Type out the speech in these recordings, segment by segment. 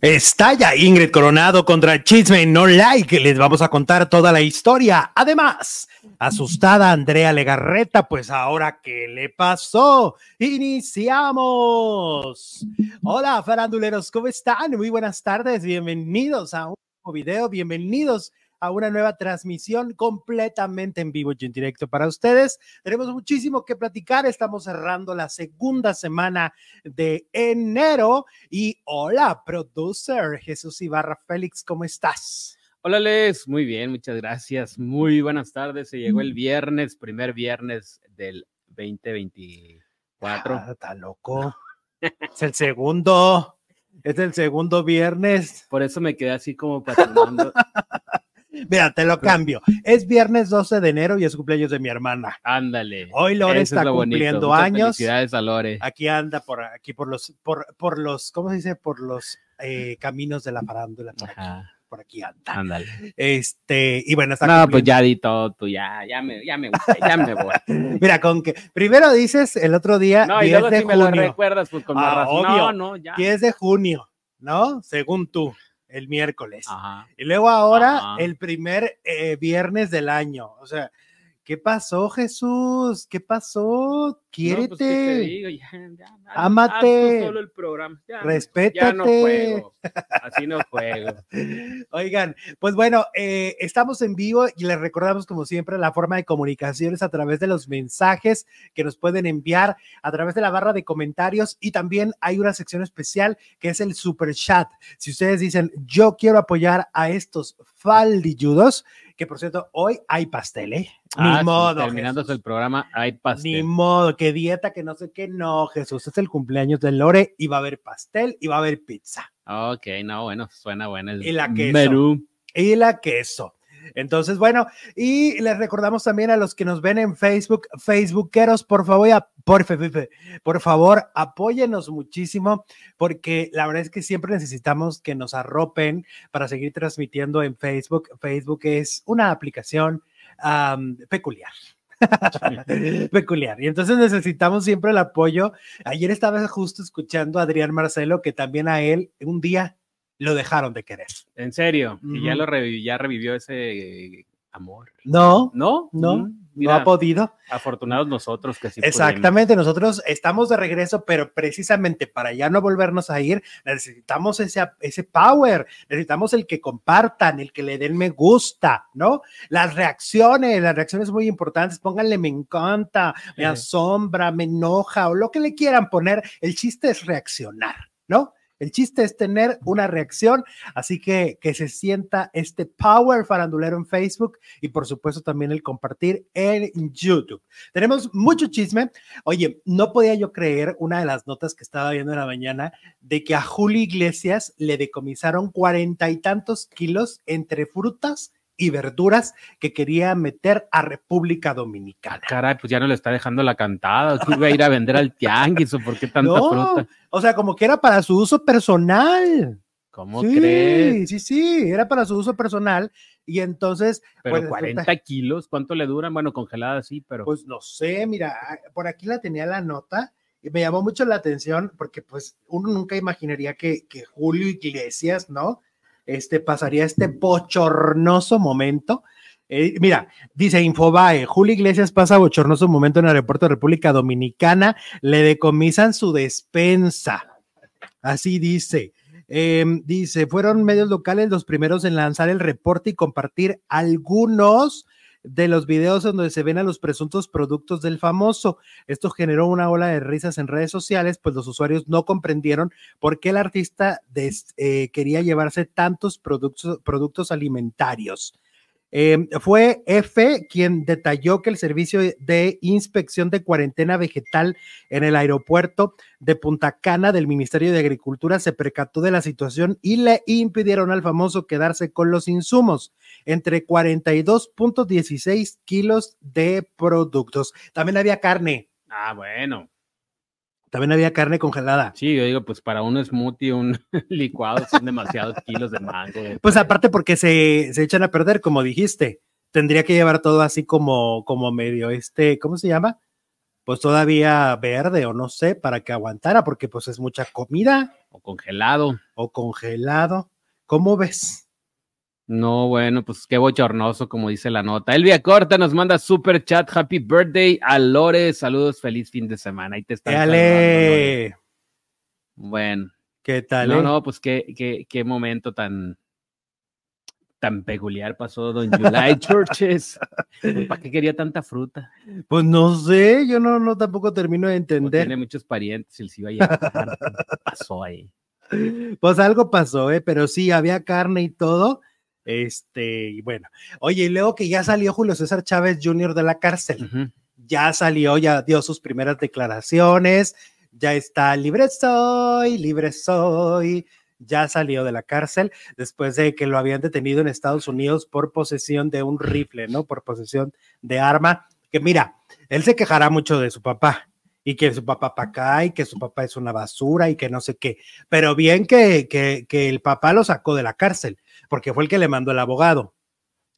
Está ya Ingrid Coronado contra Chisme No Like. Les vamos a contar toda la historia. Además, asustada Andrea Legarreta, pues ahora, ¿qué le pasó? Iniciamos. Hola, faranduleros, ¿cómo están? Muy buenas tardes. Bienvenidos a un nuevo video. Bienvenidos una nueva transmisión completamente en vivo y en directo para ustedes. Tenemos muchísimo que platicar. Estamos cerrando la segunda semana de enero. Y hola, producer Jesús Ibarra Félix, ¿cómo estás? Hola Les, muy bien, muchas gracias. Muy buenas tardes. Se llegó el viernes, primer viernes del 2024. Ah, está loco. es el segundo. Es el segundo viernes. Por eso me quedé así como patinando. Mira, te lo cambio. Es viernes 12 de enero y es cumpleaños de mi hermana. Ándale. Hoy Lore Eso es está lo cumpliendo Muchas años. Felicidades a Lore. Aquí anda por aquí por los por, por los ¿cómo se dice? Por los eh, caminos de la farándula por aquí, por aquí anda. Ándale. Este, y bueno, está No, pues ya di todo tú, ya, ya me, ya me, ya me voy. Mira, con que primero dices el otro día No, y 10 luego de si me lo junio. recuerdas, pues con Ah, razón. obvio. No, no, ya. 10 de junio, ¿no? Según tú, el miércoles. Ajá. Y luego ahora Ajá. el primer eh, viernes del año. O sea, ¿qué pasó, Jesús? ¿Qué pasó? No, Quiérete. pues, ¿qué te digo? Ya, ya, tú solo el programa. Ya, Respétate. Ya no juego. Así no juego. Oigan, pues bueno, eh, estamos en vivo y les recordamos como siempre la forma de comunicación es a través de los mensajes que nos pueden enviar a través de la barra de comentarios y también hay una sección especial que es el super chat. Si ustedes dicen yo quiero apoyar a estos faldilludos, que por cierto hoy hay pastel, ¿eh? Ni Ah, modo. Terminándose Jesús. el programa, hay Ni pastel. modo, que dieta, que no sé qué, no, Jesús, es el cumpleaños de Lore y va a haber pastel y va a haber pizza. Ok, no, bueno, suena bueno el Y la queso. menú. y la queso. Entonces, bueno, y les recordamos también a los que nos ven en Facebook, Facebookeros, por favor, ya- por, por favor, apóyenos muchísimo, porque la verdad es que siempre necesitamos que nos arropen para seguir transmitiendo en Facebook. Facebook es una aplicación peculiar. peculiar y entonces necesitamos siempre el apoyo. Ayer estaba justo escuchando a Adrián Marcelo que también a él un día lo dejaron de querer. En serio. Y ya lo revivió, ya revivió ese amor. No, ¿No? no, Mm, no ha podido. afortunados nosotros que sí pudimos. Exactamente, nosotros estamos de regreso, pero precisamente para ya no volvernos a ir, necesitamos ese, ese power, necesitamos el que compartan, el que le den me gusta, ¿no? Las reacciones, las reacciones muy importantes, pónganle me encanta, me asombra, me enoja o lo que le quieran poner, el chiste es reaccionar, ¿no? El chiste es tener una reacción, así que que se sienta este power farandulero en Facebook y por supuesto también el compartir en YouTube. Tenemos mucho chisme. Oye, no podía yo creer una de las notas que estaba viendo en la mañana de que a Julio Iglesias le decomisaron cuarenta y tantos kilos entre frutas y verduras que quería meter a República Dominicana. Caray, pues ya no le está dejando la cantada. ¿Qué iba a ir a vender al tianguis o por qué tanta No, fruta? o sea, como que era para su uso personal. ¿Cómo sí, crees? Sí, sí, era para su uso personal. Y entonces, Pero pues, 40 resulta- kilos, ¿cuánto le duran? Bueno, congelada sí, pero Pues no sé, mira, por aquí la tenía la nota y me llamó mucho la atención porque pues uno nunca imaginaría que, que Julio Iglesias, ¿no? Este pasaría este bochornoso momento. Eh, mira, dice Infobae, Julio Iglesias pasa bochornoso momento en el aeropuerto de República Dominicana, le decomisan su despensa. Así dice. Eh, dice, fueron medios locales los primeros en lanzar el reporte y compartir algunos de los videos donde se ven a los presuntos productos del famoso. Esto generó una ola de risas en redes sociales, pues los usuarios no comprendieron por qué el artista eh, quería llevarse tantos productos, productos alimentarios. Eh, fue F quien detalló que el servicio de inspección de cuarentena vegetal en el aeropuerto de Punta Cana del Ministerio de Agricultura se percató de la situación y le impidieron al famoso quedarse con los insumos, entre 42.16 kilos de productos. También había carne, ah, bueno. También había carne congelada. Sí, yo digo, pues para un smoothie, un licuado, son demasiados kilos de mango. de- Pues aparte porque se, se echan a perder, como dijiste, tendría que llevar todo así como, como medio este, ¿cómo se llama? pues todavía verde o no sé, para que aguantara, porque pues es mucha comida. O congelado. O congelado. ¿Cómo ves? No, bueno, pues qué bochornoso, como dice la nota. Elvia Corta nos manda super chat, happy birthday a Lore, saludos, feliz fin de semana. Ahí te están Dale. Bueno. ¿Qué tal? No, eh? no, pues qué, qué, qué momento tan, tan peculiar pasó Don July Churches. ¿Para qué quería tanta fruta? Pues no sé, yo no, no tampoco termino de entender. tiene muchos parientes, él se iba a llevar. ¿Qué pasó ahí? Pues algo pasó, ¿eh? pero sí, había carne y todo. Este, y bueno, oye, y luego que ya salió Julio César Chávez Jr. de la cárcel, ya salió, ya dio sus primeras declaraciones, ya está libre soy, libre soy, ya salió de la cárcel después de que lo habían detenido en Estados Unidos por posesión de un rifle, ¿no? Por posesión de arma, que mira, él se quejará mucho de su papá, y que su papá para acá y que su papá es una basura y que no sé qué. Pero bien que, que, que, el papá lo sacó de la cárcel, porque fue el que le mandó el abogado.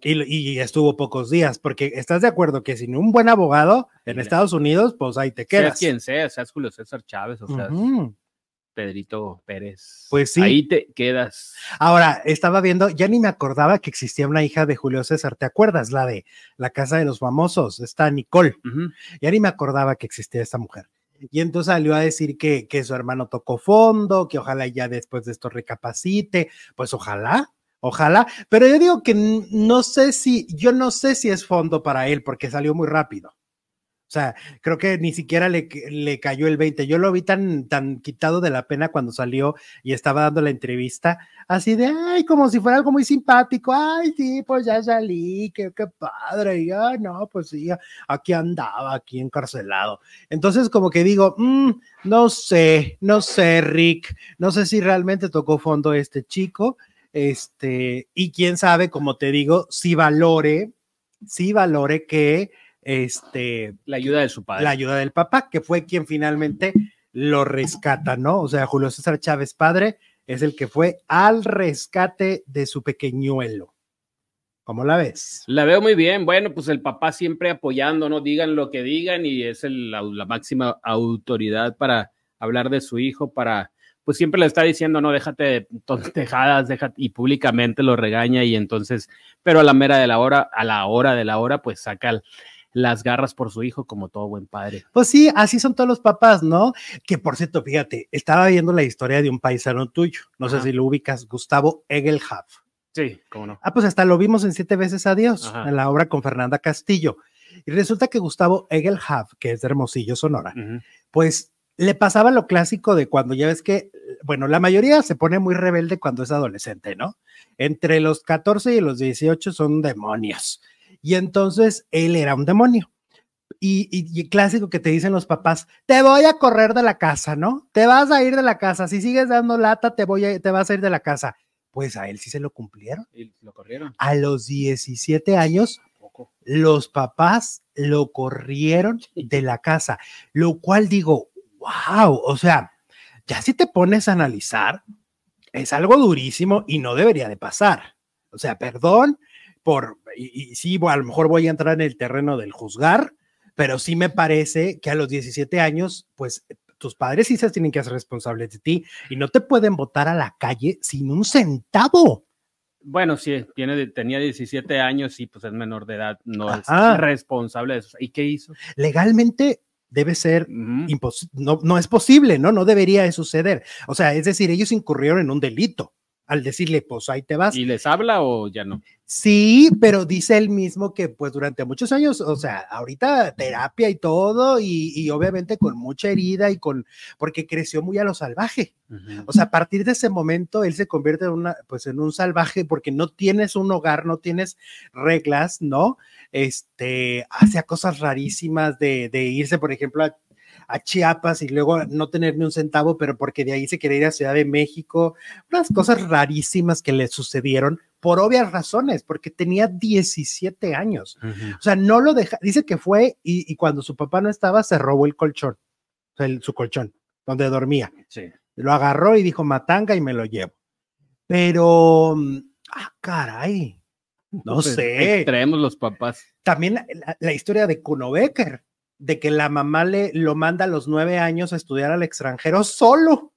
Y, y estuvo pocos días, porque estás de acuerdo que sin un buen abogado en Estados Unidos, pues ahí te quedas. Seas quien sea, seas Julio César Chávez, o sea, Pedrito Pérez. Pues sí. Ahí te quedas. Ahora, estaba viendo, ya ni me acordaba que existía una hija de Julio César. ¿Te acuerdas? La de la Casa de los Famosos, está Nicole. Ya ni me acordaba que existía esta mujer. Y entonces salió a decir que, que su hermano tocó fondo, que ojalá ya después de esto recapacite. Pues ojalá, ojalá. Pero yo digo que no sé si, yo no sé si es fondo para él, porque salió muy rápido. O sea, creo que ni siquiera le, le, cayó el 20. Yo lo vi tan, tan quitado de la pena cuando salió y estaba dando la entrevista, así de, ay, como si fuera algo muy simpático. Ay, sí, pues ya salí, qué, qué padre. Y, ay, no, pues sí, aquí andaba, aquí encarcelado. Entonces, como que digo, mm, no sé, no sé, Rick, no sé si realmente tocó fondo este chico. Este, y quién sabe, como te digo, si valore, si valore que este, la ayuda de su padre. La ayuda del papá, que fue quien finalmente lo rescata, ¿no? O sea, Julio César Chávez padre es el que fue al rescate de su pequeñuelo. ¿Cómo la ves? La veo muy bien. Bueno, pues el papá siempre apoyando, ¿no? Digan lo que digan y es la, máxima autoridad para hablar de su hijo, para, pues siempre le está diciendo, no, déjate de tontejadas, déjate, y públicamente lo regaña y entonces, pero a la mera de la hora, a la hora de la hora, pues saca el, las garras por su hijo como todo buen padre. Pues sí, así son todos los papás, ¿no? Que por cierto, fíjate, estaba viendo la historia de un paisano tuyo, no sé si lo ubicas, Gustavo Egelhaf. Sí, cómo no. Ah, pues hasta lo vimos en Siete veces Adiós, en la obra con Fernanda Castillo. Y resulta que Gustavo Egelhaf, que es de Hermosillo, Sonora, pues le pasaba lo clásico de cuando ya ves que, bueno, la mayoría se pone muy rebelde cuando es adolescente, ¿no? Entre los 14 y los 18 son demonios y entonces él era un demonio. Y, clásico que te dicen los papás, te voy a correr de la casa, ¿no? Te vas a ir de la casa. Si sigues dando lata, te, voy a, te vas a ir de la casa. Pues a él sí se lo cumplieron. Y lo corrieron. A los 17 años, los papás lo corrieron de la casa, lo cual digo, wow, o sea, ya si te pones a analizar, es algo durísimo y no debería de pasar. O sea, perdón, por, y, sí, a lo mejor voy a entrar en el terreno del juzgar, pero sí me parece que a los 17 años, pues tus padres sí se tienen que hacer responsables de ti y no te pueden votar a la calle sin un centavo. Bueno, sí, tiene, tenía 17 años y pues es menor de edad, no es responsable de eso. ¿Y qué hizo? Legalmente debe ser imposible, no, no es posible, ¿no? No debería de suceder. O sea, es decir, ellos incurrieron en un delito al decirle, pues ahí te vas. ¿Y les habla o ya no? Sí, pero dice él mismo que pues durante muchos años, o sea, ahorita terapia y todo, y, obviamente con mucha herida y con, porque creció muy a lo salvaje. O sea, a partir de ese momento él se convierte en una, pues en un salvaje porque no tienes un hogar, no tienes reglas, ¿no? Este, hacía cosas rarísimas de, de irse, por ejemplo, a a Chiapas y luego no tener ni un centavo, pero porque de ahí se quería ir a Ciudad de México, unas cosas rarísimas que le sucedieron por obvias razones, porque tenía 17 años. O sea, no lo deja, dice que fue y, cuando su papá no estaba, se robó el colchón, su colchón, donde dormía. Sí. Lo agarró y dijo, matanga y me lo llevo. Pero, mm, ah, caray, no pues, sé. Traemos los papás. También la, historia de Kuno Becker de que la mamá le lo manda a los nueve años a estudiar al extranjero solo.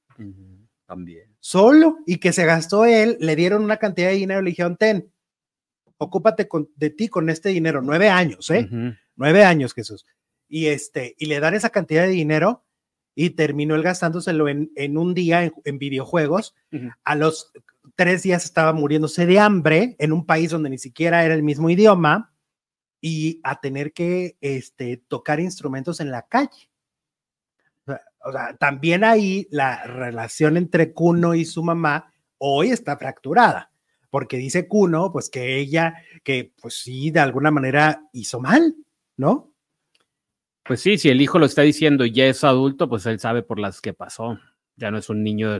También. Solo. Y que se gastó él, le dieron una cantidad de dinero, le dijeron, ten, ocúpate de ti con este dinero. Nueve años, ¿eh? Nueve años, Jesús. Y este, y le dan esa cantidad de dinero y terminó él gastándoselo en, en un día en, videojuegos. A los tres días estaba muriéndose de hambre en un país donde ni siquiera era el mismo idioma y a tener que este, tocar instrumentos en la calle. O sea, también ahí la relación entre Kuno y su mamá hoy está fracturada, porque dice Kuno, pues que ella, que pues sí, de alguna manera hizo mal, ¿no? Pues sí, si el hijo lo está diciendo y ya es adulto, pues él sabe por las que pasó. Ya no es un niño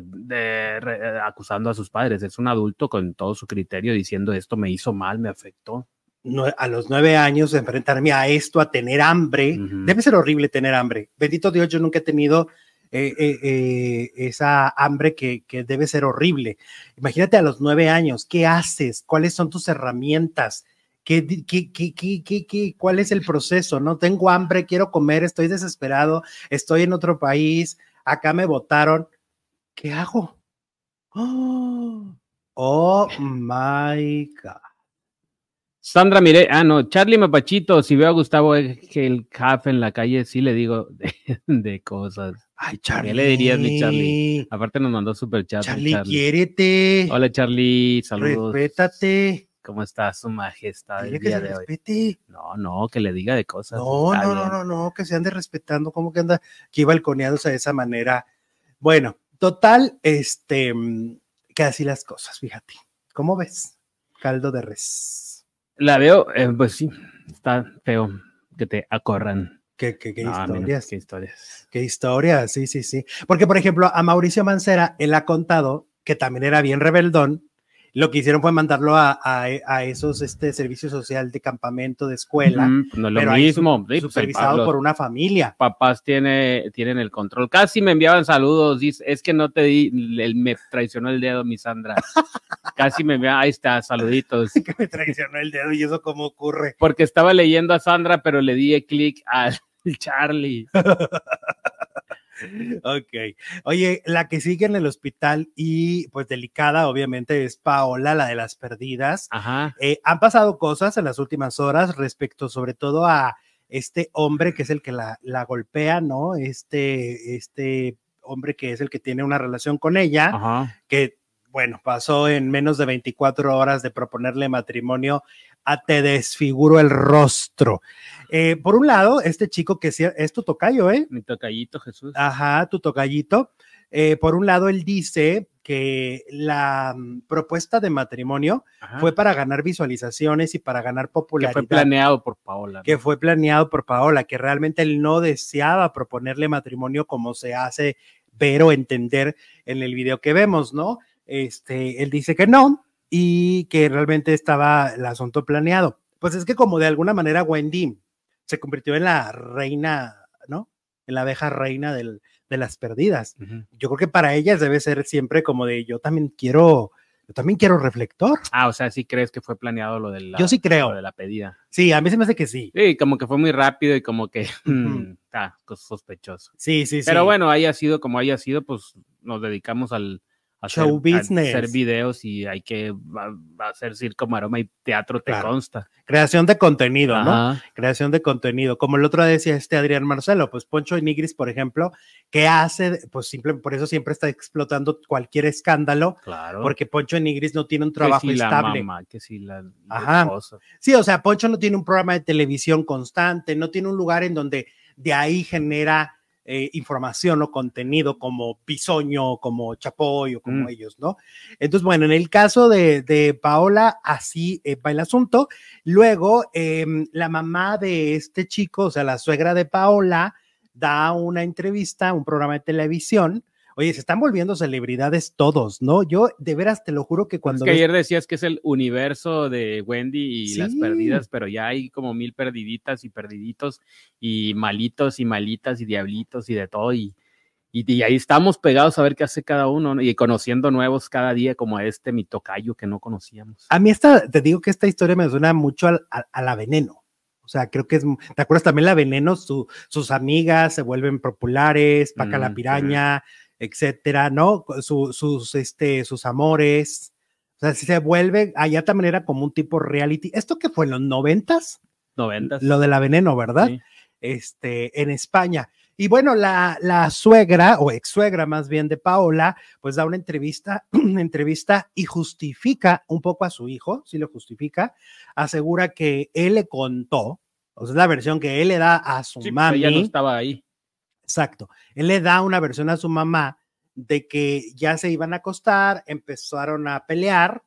acusando a sus padres, es un adulto con todo su criterio diciendo esto me hizo mal, me afectó a los nueve años enfrentarme a esto, a tener hambre, debe ser horrible tener hambre. Bendito Dios, yo nunca he tenido eh, eh, eh, esa hambre que, debe ser horrible. Imagínate a los nueve años, ¿qué haces? ¿Cuáles son tus herramientas? ¿Qué, qué, qué, qué, cuál es el proceso? No tengo hambre, quiero comer, estoy desesperado, estoy en otro país, acá me votaron. ¿Qué hago? oh, oh my God. Sandra Mire, ah, no, Charlie Mapachito, si veo a Gustavo el café en la calle, sí le digo de, cosas. Ay, Charlie. ¿Qué le dirías, mi Charlie? Aparte nos mandó super chat. Charlie, Charlie. quiérete. Hola, Charlie, saludos. Respétate. ¿Cómo está su majestad el día de respete. No, no, que le diga de cosas. No, no, no, no, no, que se ande respetando, ¿cómo que anda aquí balconeándose de esa manera? Bueno, total, este, mm, que así las cosas, fíjate. ¿Cómo ves? Caldo de res. La veo, eh, pues sí, está feo que te acorran. ¿Qué, qué, qué historias? ¿Qué historias? ¿Qué historias? Sí, sí, sí. Porque, por ejemplo, a Mauricio Mancera, él ha contado que también era bien rebeldón lo que hicieron fue mandarlo a, a, esos este, servicios social de campamento, de escuela. no lo mismo. Pues, supervisado por una familia. Papás tiene, tienen el control. Casi me enviaban saludos. Dice, es que no te di, me traicionó el dedo, mi Sandra. Casi me enviaban, ahí está, saluditos. que me traicionó el dedo y eso cómo ocurre. Porque estaba leyendo a Sandra, pero le di clic al Charlie. Ok. Oye, la que sigue en el hospital y pues delicada, obviamente, es Paola, la de las perdidas. Ajá. Eh, han pasado cosas en las últimas horas respecto sobre todo a este hombre que es el que la, la golpea, ¿no? Este, este hombre que es el que tiene una relación con ella, Ajá. que bueno, pasó en menos de 24 horas de proponerle matrimonio a Te desfiguro el rostro. Eh, por un lado, este chico que es tu tocayo, ¿eh? Mi tocayito, Jesús. Ajá, tu tocayito. Eh, por un lado, él dice que la mm, propuesta de matrimonio fue para ganar visualizaciones y para ganar popularidad. Que fue planeado por Paola. Que fue planeado por Paola, que realmente él no deseaba proponerle matrimonio como se hace ver o entender en el video que vemos, ¿no? Este, él dice que no y que realmente estaba el asunto planeado. Pues es que como de alguna manera Wendy se convirtió en la reina, ¿no? En la abeja reina del, de las perdidas. Yo creo que para ellas debe ser siempre como de yo también quiero, yo también quiero reflector. Ah, o sea, sí crees que fue planeado lo de la, yo sí creo. Lo de la pedida. Sí, a mí se me hace que sí. Sí, como que fue muy rápido y como que mm, está sospechoso. Sí, sí, sí. Pero bueno, haya sido como haya sido, pues nos dedicamos al, show business. hacer videos y hay que hacer circo, maroma y teatro, te consta. Creación de contenido, ¿no? Creación de contenido. Como el otro decía este Adrián Marcelo, pues Poncho Nigris, por ejemplo, ¿qué hace? Pues simple, por eso siempre está explotando cualquier escándalo. Claro. Porque Poncho Nigris no tiene un trabajo que si estable. La mamá, que si la, Ajá. Sí, o sea, Poncho no tiene un programa de televisión constante, no tiene un lugar en donde de ahí genera eh, información o contenido como Pisoño, como Chapoy o como mm. ellos, ¿no? Entonces, bueno, en el caso de, Paola, así eh, va el asunto. Luego, em, la mamá de este chico, o sea, la suegra de Paola, da una entrevista, un programa de televisión, Oye, se están volviendo celebridades todos, ¿no? Yo de veras te lo juro que cuando... Es que ayer decías que es el universo de Wendy y las perdidas, pero ya hay como mil perdiditas y perdiditos y malitos y malitas y diablitos y de todo y... Y, ahí estamos pegados a ver qué hace cada uno y conociendo nuevos cada día como este mi tocayo que no conocíamos. A mí esta, te digo que esta historia me suena mucho a la veneno. O O sea, creo que es, ¿te acuerdas también la veneno? sus amigas se vuelven populares, Paca la piraña, etcétera, ¿no? sus, este, sus amores. O sea, si se vuelve, allá también era como un tipo reality. ¿Esto qué fue en los noventas? Noventas. Lo de la veneno, ¿verdad? Este, en España. Y bueno, la, la, suegra o ex suegra más bien de Paola, pues da una entrevista, una entrevista y justifica un poco a su hijo, si lo justifica, asegura que él le contó, o sea, es la versión que él le da a su sí, mami. Ella no estaba ahí. Exacto. Él le da una versión a su mamá de que ya se iban a acostar, empezaron a pelear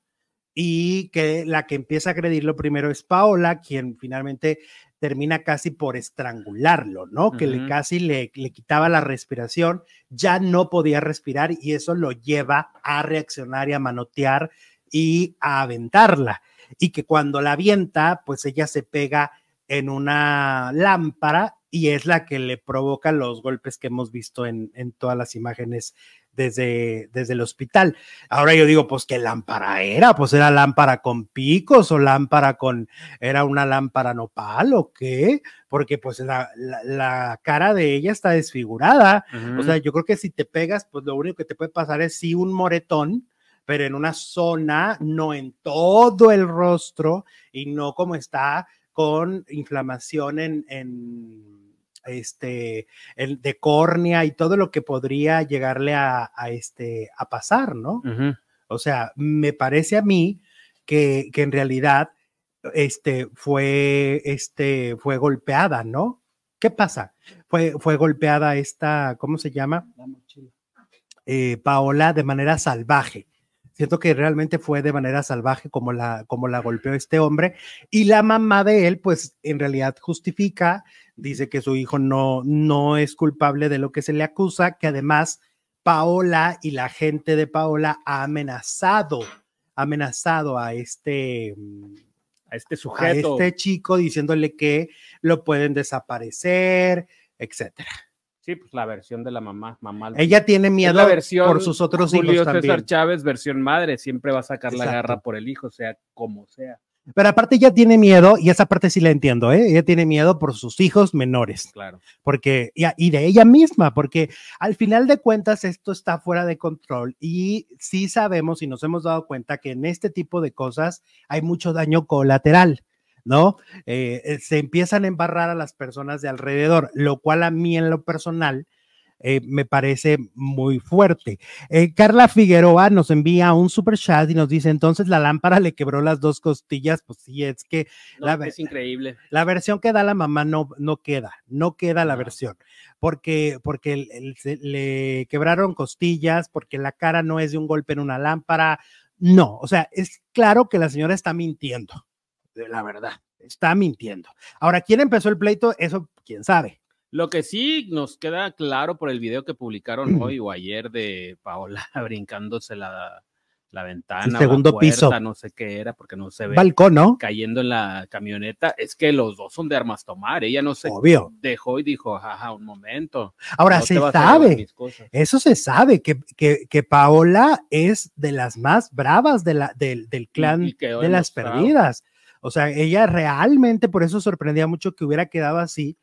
y que la que empieza a agredirlo primero es Paola, quien finalmente termina casi por estrangularlo, ¿no? Que le casi le, le, quitaba la respiración, ya no podía respirar y eso lo lleva a reaccionar y a manotear y a aventarla. Y que cuando la avienta, pues ella se pega en una lámpara y es la que le provoca los golpes que hemos visto en, en todas las imágenes desde, desde el hospital. Ahora yo digo, pues qué lámpara era, pues era lámpara con picos o lámpara con, era una lámpara nopal o qué, porque pues la, la, cara de ella está desfigurada. O sea, yo creo que si te pegas, pues lo único que te puede pasar es sí un moretón, pero en una zona, no en todo el rostro y no como está con inflamación en, en este, el de córnea y todo lo que podría llegarle a, este, a pasar, ¿no? O sea, me parece a mí que, que, en realidad este, fue, este, fue golpeada, ¿no? ¿Qué pasa? Fue, fue golpeada esta, ¿cómo se llama? Eh, Paola de manera salvaje. Siento que realmente fue de manera salvaje como la, como la golpeó este hombre. Y la mamá de él, pues en realidad justifica dice que su hijo no, no es culpable de lo que se le acusa, que además Paola y la gente de Paola ha amenazado, amenazado a este, a este sujeto, a este chico, diciéndole que lo pueden desaparecer, etcétera. Sí, pues la versión de la mamá, mamá. Ella tiene miedo por sus otros hijos también. César Chávez, versión madre, siempre va a sacar la garra por el hijo, sea como sea. Pero aparte ella tiene miedo, y esa parte sí la entiendo, ¿eh? ella tiene miedo por sus hijos menores. Claro. Porque, y de ella misma, porque al final de cuentas esto está fuera de control y sí sabemos y nos hemos dado cuenta que en este tipo de cosas hay mucho daño colateral. ¿No? Eh, eh, se empiezan a embarrar a las personas de alrededor, lo cual a mí en lo personal eh, me parece muy fuerte. Eh, Carla Figueroa nos envía un super chat y nos dice, entonces la lámpara le quebró las dos costillas, pues sí, es que la, es increíble. La versión que da la mamá no, no queda, no queda la versión, porque, porque le quebraron costillas, porque la cara no es de un golpe en una lámpara, no, o sea, es claro que la señora está mintiendo, la verdad, está mintiendo. Ahora, ¿quién empezó el pleito? Eso, quién sabe. Lo que sí nos queda claro por el video que publicaron hoy o ayer de Paola brincándose la, la ventana, el segundo piso, no sé qué era, porque no se ve. Balcón, ¿no? Cayendo en la camioneta, es que los dos son de armas tomar. Ella no se Obvio. dejó y dijo, jaja, un momento. Ahora se sabe, eso se sabe, que, que, que, Paola es de las más bravas de la, del, del clan de las perdidas. O sea, ella realmente, por eso sorprendía mucho que hubiera quedado así,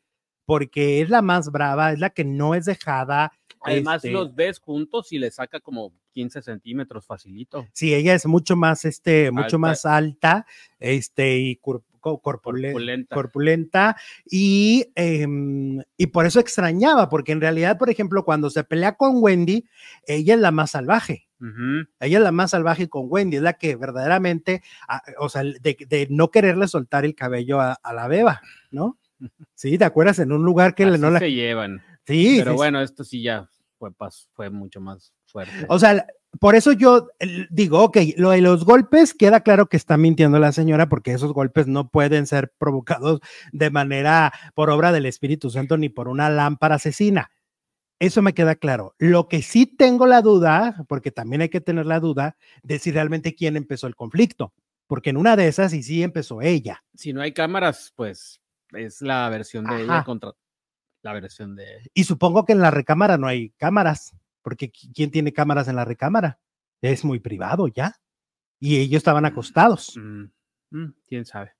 porque es la más brava, es la que no es dejada. Además, este los ves juntos y le saca como 15 centímetros facilito. Sí, ella es mucho más, este, mucho más alta, este, y corpulenta. corpulenta. y, em, y por eso extrañaba, porque en realidad, por ejemplo, cuando se pelea con Wendy, ella es la más salvaje. Ella es la más salvaje con Wendy, es la que verdaderamente, ah, o sea, de, no quererle soltar el cabello a, a la beba, ¿no? Sí, ¿te acuerdas? En un lugar que no la... se llevan. Sí. Pero bueno, esto sí ya fue, fue mucho más fuerte. O sea, por eso yo digo, ok, lo de los golpes queda claro que está mintiendo la señora porque esos golpes no pueden ser provocados de manera por obra del Espíritu Santo ni por una lámpara asesina. Eso me queda claro. Lo que sí tengo la duda, porque también hay que tener la duda de si realmente quién empezó el conflicto, porque en una de esas y sí empezó ella. Si no hay cámaras, pues es la versión de ella contra la versión de... Y supongo que en la recámara no hay cámaras, porque ¿quién tiene cámaras en la recámara? Es muy privado ya. Y ellos estaban mm, acostados. Mm, mm, ¿Quién sabe?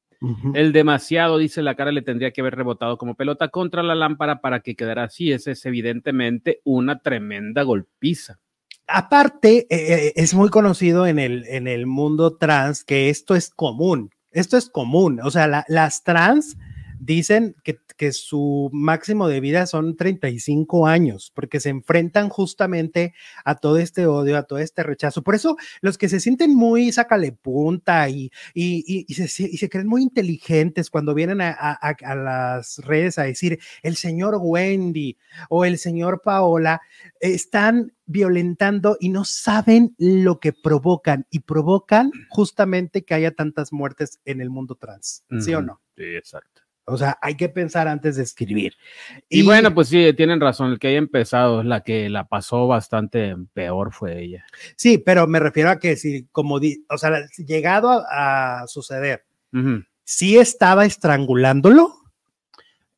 El demasiado, dice la cara, le tendría que haber rebotado como pelota contra la lámpara para que quedara así. Esa es evidentemente una tremenda golpiza. Aparte, eh, eh, es muy conocido en el, en el mundo trans que esto es común. Esto es común. O sea, las trans dicen que, que, su máximo de vida son 35 años, porque se enfrentan justamente a todo este odio, a todo este rechazo. Por eso los que se sienten muy sacale punta y, y, y, se, y se, creen muy inteligentes cuando vienen a, a, a, las redes a decir el señor Wendy o el señor Paola, están violentando y no saben lo que provocan y provocan justamente que haya tantas muertes en el mundo trans, ¿sí o no? Sí, exacto. O sea, hay que pensar antes de escribir. Y, y, bueno, pues sí, tienen razón. El que haya empezado, la que la pasó bastante peor fue ella. Sí, pero me refiero a que si, como, di, o sea, llegado a, a suceder, uh -huh. sí estaba estrangulándolo.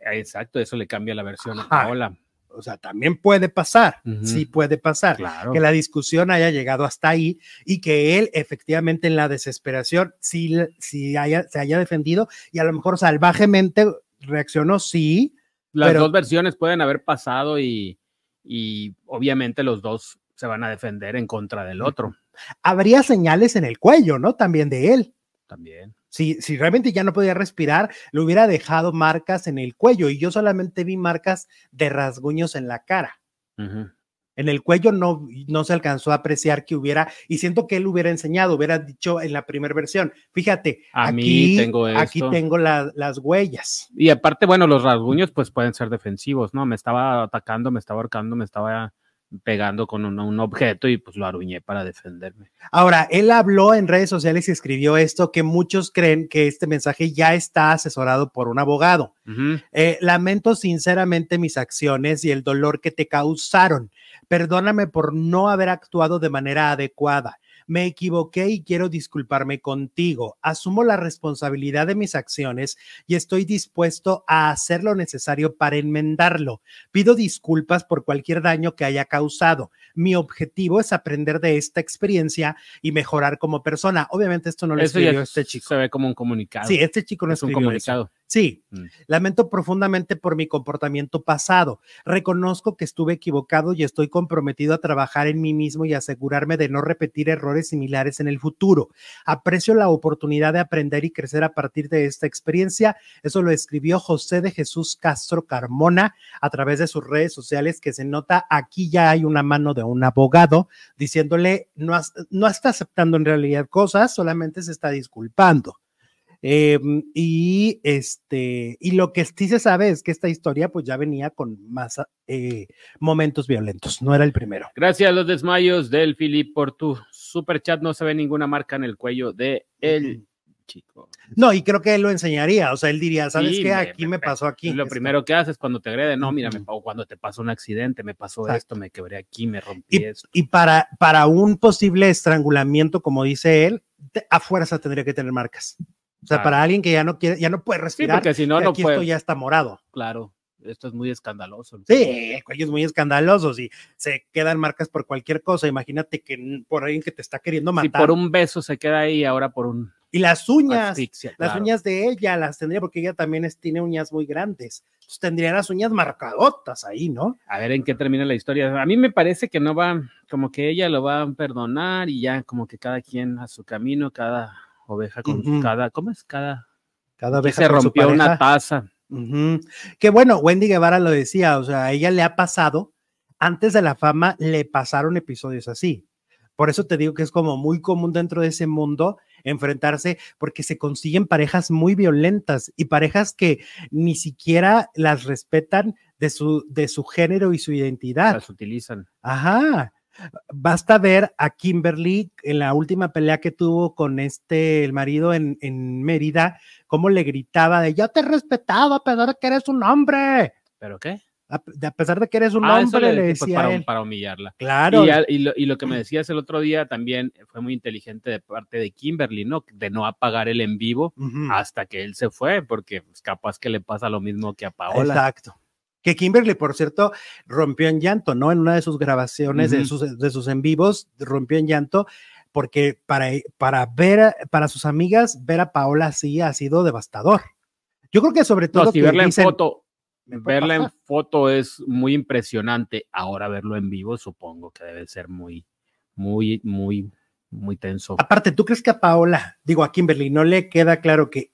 Exacto, eso le cambia la versión a Paola. O sea, también puede pasar, uh -huh. sí puede pasar, claro. que la discusión haya llegado hasta ahí y que él efectivamente en la desesperación sí, sí haya, se haya defendido y a lo mejor salvajemente reaccionó, sí. Las pero... dos versiones pueden haber pasado y, y obviamente los dos se van a defender en contra del otro. Habría señales en el cuello, ¿no? También de él. También. Si, si, realmente ya no podía respirar, le hubiera dejado marcas en el cuello y yo solamente vi marcas de rasguños en la cara. Uh -huh. En el cuello no, no se alcanzó a apreciar que hubiera, y siento que él hubiera enseñado, hubiera dicho en la primera versión, fíjate, a aquí mí tengo, esto. aquí tengo la, las huellas. Y aparte, bueno, los rasguños pues pueden ser defensivos, ¿no? Me estaba atacando, me estaba ahorcando, me estaba pegando con un, un, objeto y pues lo aruñé para defenderme. Ahora, él habló en redes sociales y escribió esto que muchos creen que este mensaje ya está asesorado por un abogado. Uh -huh. eh, lamento sinceramente mis acciones y el dolor que te causaron. Perdóname por no haber actuado de manera adecuada. Me equivoqué y quiero disculparme contigo. Asumo la responsabilidad de mis acciones y estoy dispuesto a hacer lo necesario para enmendarlo. Pido disculpas por cualquier daño que haya causado. Mi objetivo es aprender de esta experiencia y mejorar como persona. Obviamente esto no lo Eso escribió este chico. Se ve como un comunicado. Sí, este chico no es escribió un comunicado. Eso. Sí, mm. lamento profundamente por mi comportamiento pasado. Reconozco que estuve equivocado y estoy comprometido a trabajar en mí mismo y asegurarme de no repetir errores similares en el futuro. Aprecio la oportunidad de aprender y crecer a partir de esta experiencia. Eso lo escribió José de Jesús Castro Carmona a través de sus redes sociales que se nota aquí ya hay una mano de un abogado diciéndole no, no está aceptando en realidad cosas, solamente se está disculpando. Eh, y este, y lo que sí se sabe es que esta historia pues ya venía con más eh, momentos violentos, no era el primero. Gracias a los desmayos del Filip por tu super chat, no se ve ninguna marca en el cuello de el chico. No, y creo que él lo enseñaría, o sea, él diría, ¿sabes sí, qué? Aquí me, me, pasó aquí. Lo primero que haces cuando te agreden, no, mira, me, o cuando te pasó un accidente, me pasó Exacto. esto, me quebré aquí, me rompí y, esto. Y para, para un posible estrangulamiento, como dice él, a fuerza tendría que tener marcas. O sea, claro. para alguien que ya no quiere, ya no puede respirar, sí, porque si no, no aquí puede. esto ya está morado. Claro, esto es muy escandaloso. Sí, el cuello es muy escandaloso. Si se quedan marcas por cualquier cosa, imagínate que por alguien que te está queriendo matar. Si por un beso se queda ahí, ahora por un. Y las uñas, asfixia, las claro. uñas de ella las tendría porque ella también es, tiene uñas muy grandes. Entonces tendría las uñas marcadotas ahí, ¿no? A ver en qué termina la historia. A mí me parece que no va, como que ella lo va a perdonar y ya como que cada quien a su camino, cada oveja con uh -huh. cada, ¿cómo es? Cada cada vez se rompió una taza. Uh -huh. Que bueno, Wendy Guevara lo decía, o sea, a ella le ha pasado, antes de la fama le pasaron episodios así. Por eso te digo que es como muy común dentro de ese mundo enfrentarse porque se consiguen parejas muy violentas y parejas que ni siquiera las respetan de su, de su género y su identidad. Las utilizan. Ajá. Basta ver a Kimberly en la última pelea que tuvo con este, el marido en, en Mérida, cómo le gritaba de yo te he respetado a pesar de que eres un hombre. ¿Pero qué? A, a pesar de que eres un ah, hombre, le, le decía para, él. para, humillarla. Claro. Y, y, lo, y, lo, que me decías el otro día también fue muy inteligente de parte de Kimberly, ¿no? De no apagar el en vivo uh -huh. hasta que él se fue, porque pues, capaz que le pasa lo mismo que a Paola. Exacto que Kimberly, por cierto, rompió en llanto, ¿no? En una de sus grabaciones, uh -huh. de, sus, de sus en vivos, rompió en llanto, porque para, para ver, para sus amigas, ver a Paola así ha sido devastador. Yo creo que sobre todo... si verla en foto, verla en foto es muy impresionante. Ahora verlo en vivo supongo que debe ser muy, muy, muy, muy tenso. Aparte, ¿tú crees que a Paola, digo a Kimberly, no le queda claro que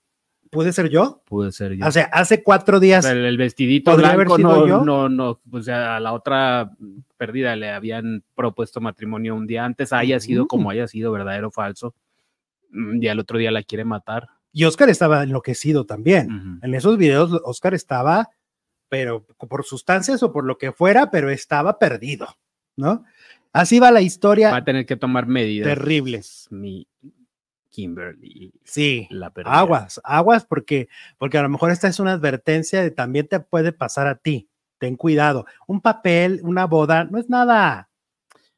puede ser yo? Puede ser yo. O sea, hace cuatro días. El, vestidito blanco no, no, no, pues a la otra perdida le habían propuesto matrimonio un día antes, haya sido como haya sido, verdadero o falso. Mm, y al otro día la quiere matar. Y Oscar estaba enloquecido también. En esos videos, Oscar estaba, pero por sustancias o por lo que fuera, pero estaba perdido, ¿no? Así va la historia. Va a tener que tomar medidas. Terribles. Mi Kimberly. Sí. aguas, aguas, porque, porque a lo mejor esta es una advertencia de también te puede pasar a ti. Ten cuidado. Un papel, una boda, no es nada.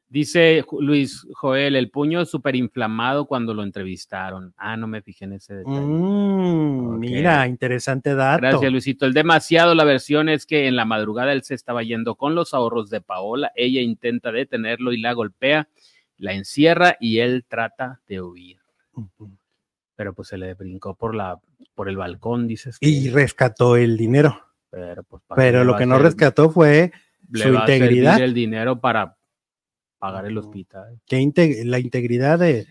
Dice Luis Joel, el puño súper inflamado cuando lo entrevistaron. Ah, no me fijé en ese detalle. Mm, mira, interesante dato. Gracias, Luisito. El demasiado, la versión es que en la madrugada él se estaba yendo con los ahorros de Paola. Ella intenta detenerlo y la golpea, la encierra y él trata de huir. Pero pues se le brincó por, la, por el balcón, dices. Y rescató el dinero. Pero, pues, Pero lo que no rescató fue su integridad. el dinero para pagar el hospital. Que la integridad de,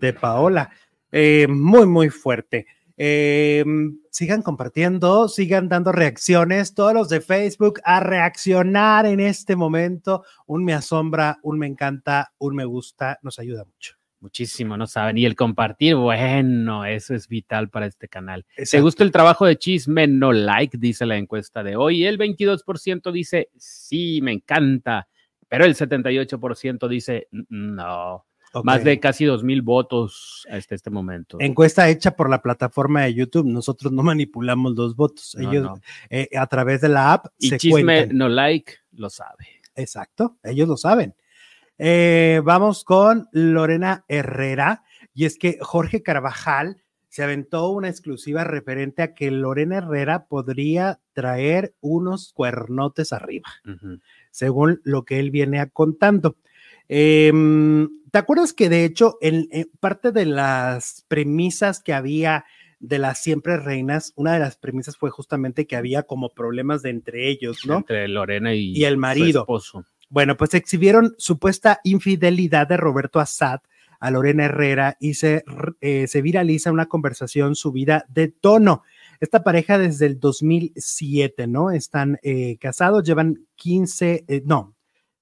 de Paola. Eh, muy, muy fuerte. Eh, sigan compartiendo, sigan dando reacciones, todos los de Facebook a reaccionar en este momento. Un me asombra, un me encanta, un me gusta, nos ayuda mucho. Muchísimo, no saben. Y el compartir, bueno, eso es vital para este canal. ¿Te gusta el trabajo de Chisme? No like, dice la encuesta de hoy. El 22% dice, sí, me encanta pero el 78% dice no. Más de casi dos mil votos hasta este momento. Encuesta hecha por la plataforma de YouTube. Nosotros no manipulamos los votos. Ellos eh, a través de la app y chisme no like lo sabe. Exacto, ellos lo saben. Eh, vamos con Lorena Herrera y es que Jorge Carvajal se aventó una exclusiva referente a que Lorena Herrera podría traer unos cuernotes arriba según lo que él viene contando. Em, ¿Te acuerdas que de hecho en, parte de las premisas que había de las siempre reinas, una de las premisas fue justamente que había como problemas de entre ellos, ¿no? Entre Lorena y, y el marido. esposo. Bueno, pues exhibieron supuesta infidelidad de Roberto Assad a Lorena Herrera y se, eh, se viraliza una conversación subida de tono. Esta pareja desde el 2007, ¿no? Están eh, casados, llevan 15, eh, no,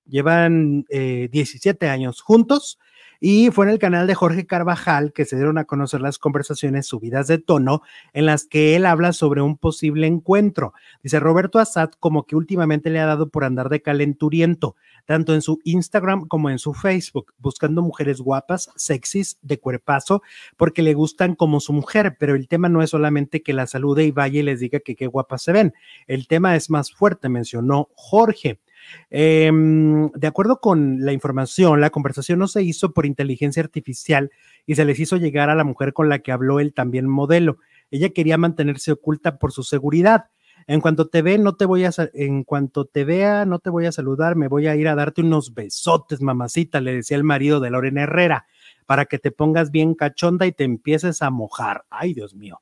llevan 17 eh, años juntos y fue en el canal de Jorge Carvajal que se dieron a conocer las conversaciones subidas de tono en las que él habla sobre un posible encuentro. Dice Roberto Assad como que últimamente le ha dado por andar de calenturiento, tanto en su Instagram como en su Facebook, buscando mujeres guapas, sexys, de cuerpazo, porque le gustan como su mujer, pero el tema no es solamente que la salude y vaya y les diga que qué guapas se ven. El tema es más fuerte, mencionó Jorge. Em, de acuerdo con la información, la conversación no se hizo por inteligencia artificial y se les hizo llegar a la mujer con la que habló él también modelo. Ella quería mantenerse oculta por su seguridad. En cuanto te ve, no te voy a en cuanto te vea, no te voy a saludar, me voy a ir a darte unos besotes, mamacita, le decía el marido de Lorena Herrera, para que te pongas bien cachonda y te empieces a mojar. Ay, Dios mío.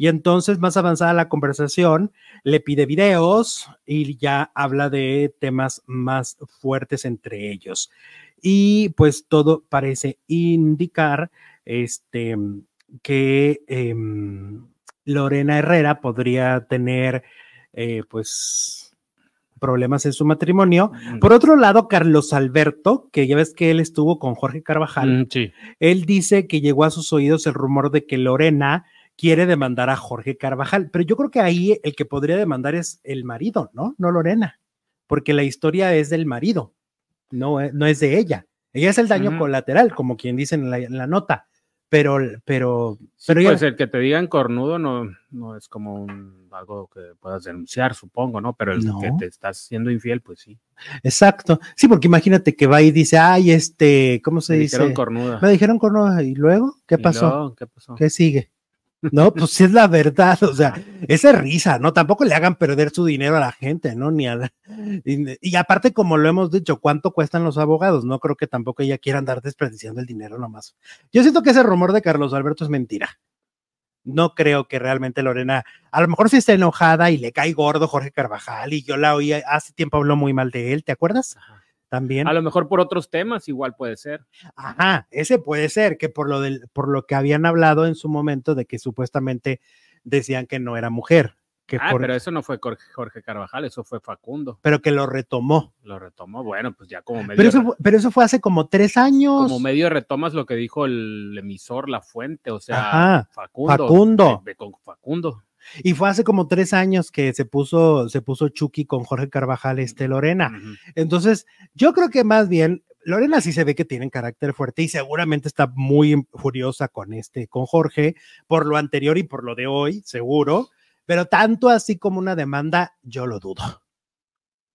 Y entonces, más avanzada la conversación, le pide videos y ya habla de temas más fuertes entre ellos. Y pues todo parece indicar este, que em, Lorena Herrera podría tener, eh, pues, problemas en su matrimonio. Por otro lado, Carlos Alberto, que ya ves que él estuvo con Jorge Carvajal, mm, él dice que llegó a sus oídos el rumor de que Lorena quiere demandar a Jorge Carvajal, pero yo creo que ahí el que podría demandar es el marido, ¿no? No Lorena, porque la historia es del marido, no, eh, no es de ella. Ella es el daño colateral, como quien dice en la, nota, pero, pero, pero pues el que te digan cornudo no, no es como algo que puedas denunciar, supongo, ¿no? Pero el que te estás siendo infiel, pues sí. Exacto. Sí, porque imagínate que va y dice, ay, este, ¿cómo se dice? Me dijeron cornuda. Me dijeron cornuda. ¿Y luego? ¿Qué pasó? ¿Qué pasó? ¿Qué sigue? No, pues sí es la verdad, o sea, esa es risa, ¿no? Tampoco le hagan perder su dinero a la gente, ¿no? Ni a la- y, aparte, como lo hemos dicho, ¿cuánto cuestan los abogados? No creo que tampoco ella quiera andar desperdiciando el dinero nomás. Yo siento que ese rumor de Carlos Alberto es mentira. No creo que realmente Lorena, a lo mejor sí está enojada y le cae gordo Jorge Carvajal y yo la oí, hace tiempo habló muy mal de él, ¿te acuerdas? También. A lo mejor por otros temas igual puede ser. Ajá, ese puede ser que por lo del, por lo que habían hablado en su momento de que supuestamente decían que no era mujer, que Ah, por- pero eso no fue Jorge, Carvajal, eso fue Facundo. pero que lo retomó. Lo retomó, bueno, pues ya como medio, Pero eso, fue- pero eso fue hace como tres años. como medio retomas lo que dijo el emisor, la fuente, o sea, Ajá, Facundo. Facundo. con Facundo. Y fue hace como tres años que se puso, se puso Chucky con Jorge Carvajal, este Lorena. Entonces, yo creo que más bien Lorena sí se ve que tiene carácter fuerte y seguramente está muy furiosa con este, con Jorge, por lo anterior y por lo de hoy, seguro. Pero tanto así como una demanda, yo lo dudo.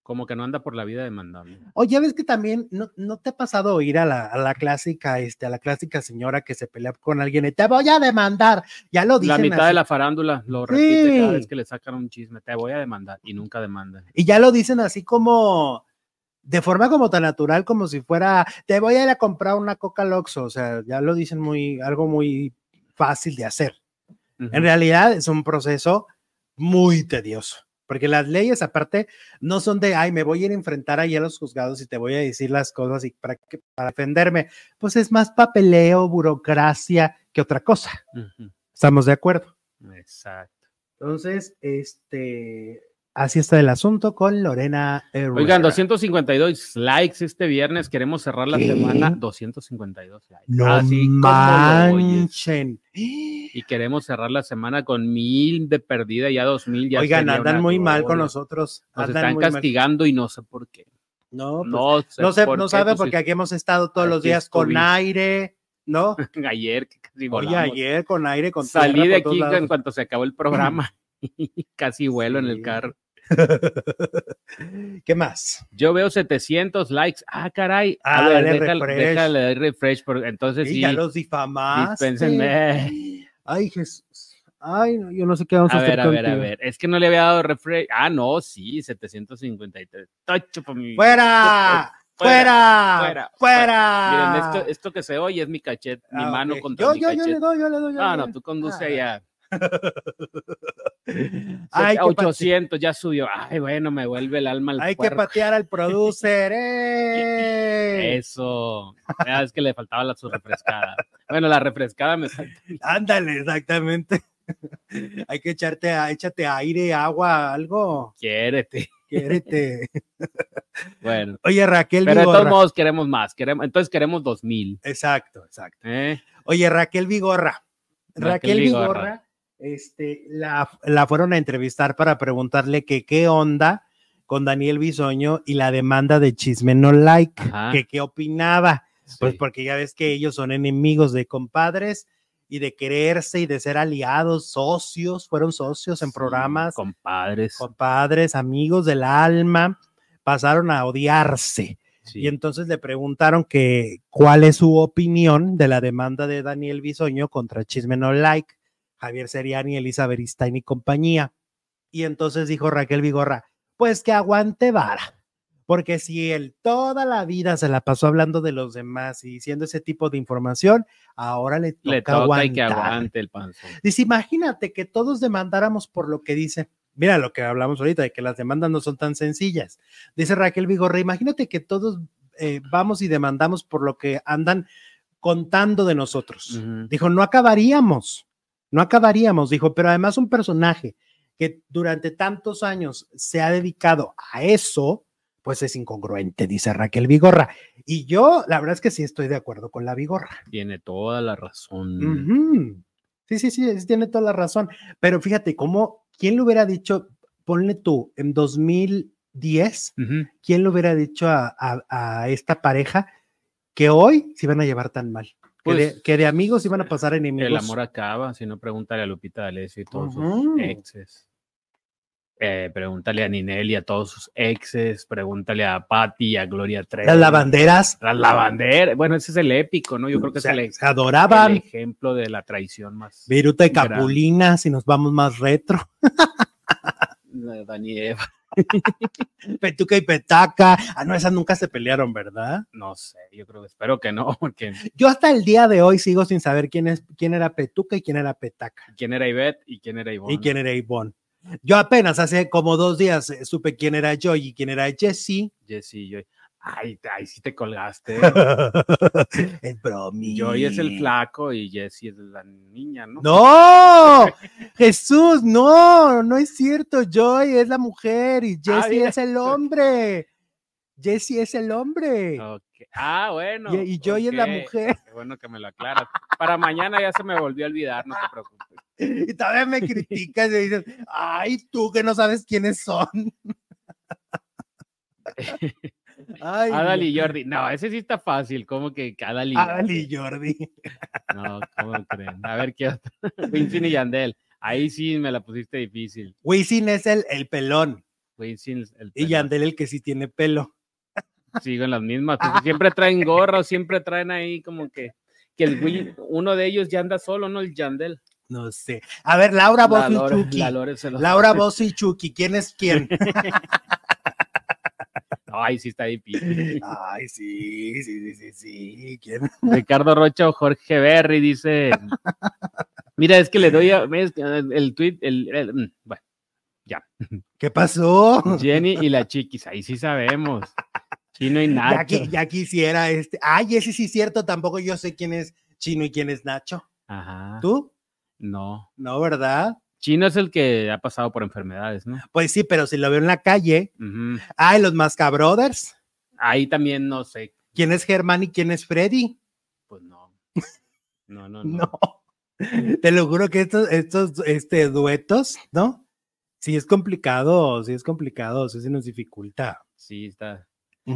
Como que no anda por la vida demandando. Oye, ves que también no, no te ha pasado oír a la, a la clásica, este, a la clásica señora que se pelea con alguien y te voy a demandar. Ya lo dicen La mitad así. de la farándula lo repite cada vez que le sacan un chisme. Te voy a demandar y nunca demandan. Y ya lo dicen así como de forma como tan natural como si fuera, te voy a ir a comprar una Coca Loxo, o sea, ya lo dicen muy, algo muy fácil de hacer. En realidad es un proceso muy tedioso, porque las leyes aparte no son de, ay, me voy a ir a enfrentar ahí a los juzgados y te voy a decir las cosas y para, que- para defenderme, pues es más papeleo, burocracia que otra cosa. ¿Estamos de acuerdo? Exacto. Entonces, este, así está el asunto con Lorena. Herrera. Oigan, 252 likes este viernes. Queremos cerrar la ¿Qué? semana. 252 likes. No Así oyes. manchen. Y queremos cerrar la semana con mil de perdida, ya dos mil. Ya Oigan, andan muy mal con nosotros. Nos andan están muy mal. castigando y no sé por qué. No, pues, No sé, no, sé, por no sabe pues, porque aquí hemos estado todos los días con aire, ¿no? ayer casi Oye, ayer con aire, con Salí tierra de aquí en cuanto se acabó el programa. casi vuelo en el carro. ¿Qué más? Yo veo 700 likes. Ah, caray. A Ah, ver, dale déjale, refresh. déjale refresh. Porque entonces Sí, sí. ya los difamaste. Ay, Jesús. Ay, no, yo no sé qué vamos a, A hacer ver, a ver, a ver. Es que no le había dado refresh. Ah, no, sí, 753. Tocho pa' mi- ¡Fuera! Fuera, ¡Fuera! fuera, ¡Fuera! Miren, esto, esto que se oye es mi cachet, mi Ah, mano ok. contra yo, mi yo, yo cachet. le doy, yo le doy. yo no, le no, doy. tú conduce Ah. allá. Hay A que, pate- 800 ya subió. Ay, bueno, me vuelve el alma al hay que patear al producer. ¡eh! Eso. Es que le faltaba la su refrescada. Bueno, la refrescada me falta. Ándale, exactamente. Hay que echarte, échate aire, agua, algo. Quiérete. Quiérete. Bueno. Oye, Raquel Pero de todos Vigorra. modos queremos más. Queremos, entonces queremos 2000. Exacto, exacto. ¿eh? Oye, Raquel Vigorra. Raquel Raquel Vigorra. Este, la, la fueron a entrevistar para preguntarle que qué onda con Daniel Bisoño y la demanda de Chisme No Like, Ajá. que qué opinaba. Pues porque ya ves que ellos son enemigos de compadres y de quererse y de ser aliados, socios, fueron socios en Sí, programas, Compadres. compadres, amigos del alma, pasaron a odiarse. Sí. Y entonces le preguntaron que cuál es su opinión de la demanda de Daniel Bisoño contra Chisme No Like, Javier Seriani, Elizabeth Stein y compañía. Y entonces dijo Raquel Vigorra, pues que aguante vara. Porque si él toda la vida se la pasó hablando de los demás y diciendo ese tipo de información, ahora le toca, Le toca y que aguantar. aguante el panzón. Dice, imagínate que todos demandáramos por lo que dice. Mira lo que hablamos ahorita, de que las demandas no son tan sencillas. Dice Raquel Vigorra, imagínate que todos eh, vamos y demandamos por lo que andan contando de nosotros. Dijo, no acabaríamos, no acabaríamos, dijo, pero además un personaje que durante tantos años se ha dedicado a eso, pues es incongruente, dice Raquel Vigorra. Y yo, la verdad es que sí estoy de acuerdo con la Vigorra. Tiene toda la razón. Ujú. Sí, sí, sí, sí, tiene toda la razón. Pero fíjate, ¿cómo, quién le hubiera dicho, ponle tú, en 2010, Ujú. quién le hubiera dicho a, a- a esta pareja que hoy se iban a llevar tan mal? Que, de, Pues, que de amigos iban a pasar enemigos. El amor acaba, si no pregúntale a Lupita D'Alessio y todos sus exes. Eh, pregúntale a Ninel y a todos sus exes, pregúntale a Patty, a Gloria Trevi. Las lavanderas. Las lavanderas. Bueno, ese es el épico, ¿no? Yo creo que se, es el, se adoraban. el ejemplo de la traición más. Viruta y. Capulina, si nos vamos más retro. Dani Eva. Petuca y Petaca. Ah, no, esas nunca se pelearon, ¿verdad? No sé, yo creo que espero que no, porque Yo hasta el día de hoy sigo sin saber quién, es, quién era Petuca y quién era Petaca. quién era Ivette y quién era Ivonne. Y quién era Ivonne. Yo apenas hace como dos días eh, supe quién era Joy y quién era Jessie. Jessy y Joy. Ay, ay, sí te colgaste. es bromi. Joy es el flaco y Jessie es la niña, ¿no? No, Jesús, no, no es cierto. Joy es la mujer y Jesse mira. es el hombre. Jesse es el hombre. Ah, bueno. y, y Joy es la mujer. Qué bueno que me lo aclaras. Para mañana ya se me volvió a olvidar, no te preocupes. Y todavía me criticas y dices, ay, tú que no sabes quiénes son. Ay, Adal y Jordi. No, ese sí está fácil. ¿Cómo que Adal y Adal y Jordi. No, ¿cómo creen? A ver qué otro. Winston y Yandel. Ahí sí me la pusiste difícil. Wisin es el, el pelón Winston, el y Yandel el que sí tiene pelo. sigo en las mismas, porque siempre traen gorra, o siempre traen ahí como que, que el uno de ellos ya anda solo, ¿no? El Yandel. No sé. A ver, Laura La y Chucky. la Laura Bozo y Chucky, ¿quién es quién? Ay, sí está difícil. Ay, sí, sí, sí, sí, sí. ¿Quién? Ricardo Rocha o Jorge Berry dice. Mira, es que le doy a, el tweet, el, el- mm, bueno, ¿Qué pasó? Jenny y la Chiquis, ahí sí sabemos. Chino y Ya, Nacho. qui- ya quisiera este. Ay, ese sí es cierto, tampoco yo sé quién es Chino y quién es Nacho. Ajá. ¿Tú? No. No, ¿verdad? Chino es el que ha pasado por enfermedades, ¿no? Pues sí, pero si lo veo en la calle. Ay, los Masca Brothers. Ahí también no sé, ¿Quién es Germán y quién es Freddy? pues no. No, no, no. No. Te lo juro que estos, estos este, duetos, ¿no? Sí es complicado, sí es complicado, sí se nos dificulta. Sí, está.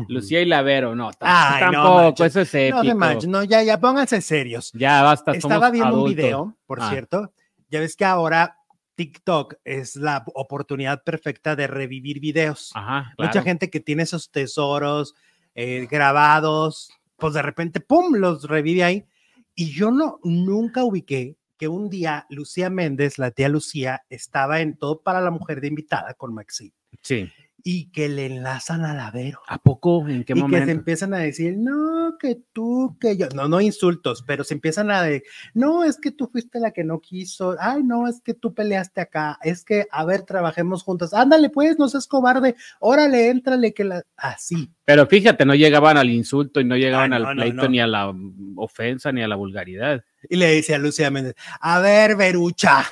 Lucía y Lavero, no, Ay, tampoco, eso es épico. No no, ya, ya, pónganse serios. Ya basta, Estaba somos viendo un video, por Ah. cierto. Ya ves que ahora TikTok es la oportunidad perfecta de revivir videos. Ajá, Mucha gente que tiene esos tesoros eh, grabados, pues de repente, ¡pum!, los revive ahí. Y yo no, nunca ubiqué que un día Lucía Méndez, la tía Lucía, estaba en Todo para la Mujer de invitada con Maxi Sí. Y que le enlazan a Lavero. ¿A poco? ¿En qué y que se momento? empiezan a decir, no, que tú, que yo, no, no insultos, pero se empiezan a de, no, es que tú fuiste la que no quiso, ay, no, es que tú peleaste acá, es que, a ver, trabajemos juntas, ándale, pues, no seas cobarde, órale, éntrale, que la, así. Pero fíjate, no llegaban al insulto y no llegaban no, al no, pleito no. ni a la ofensa ni a la vulgaridad. Y le decía a Lucía Méndez, a ver, Verucha,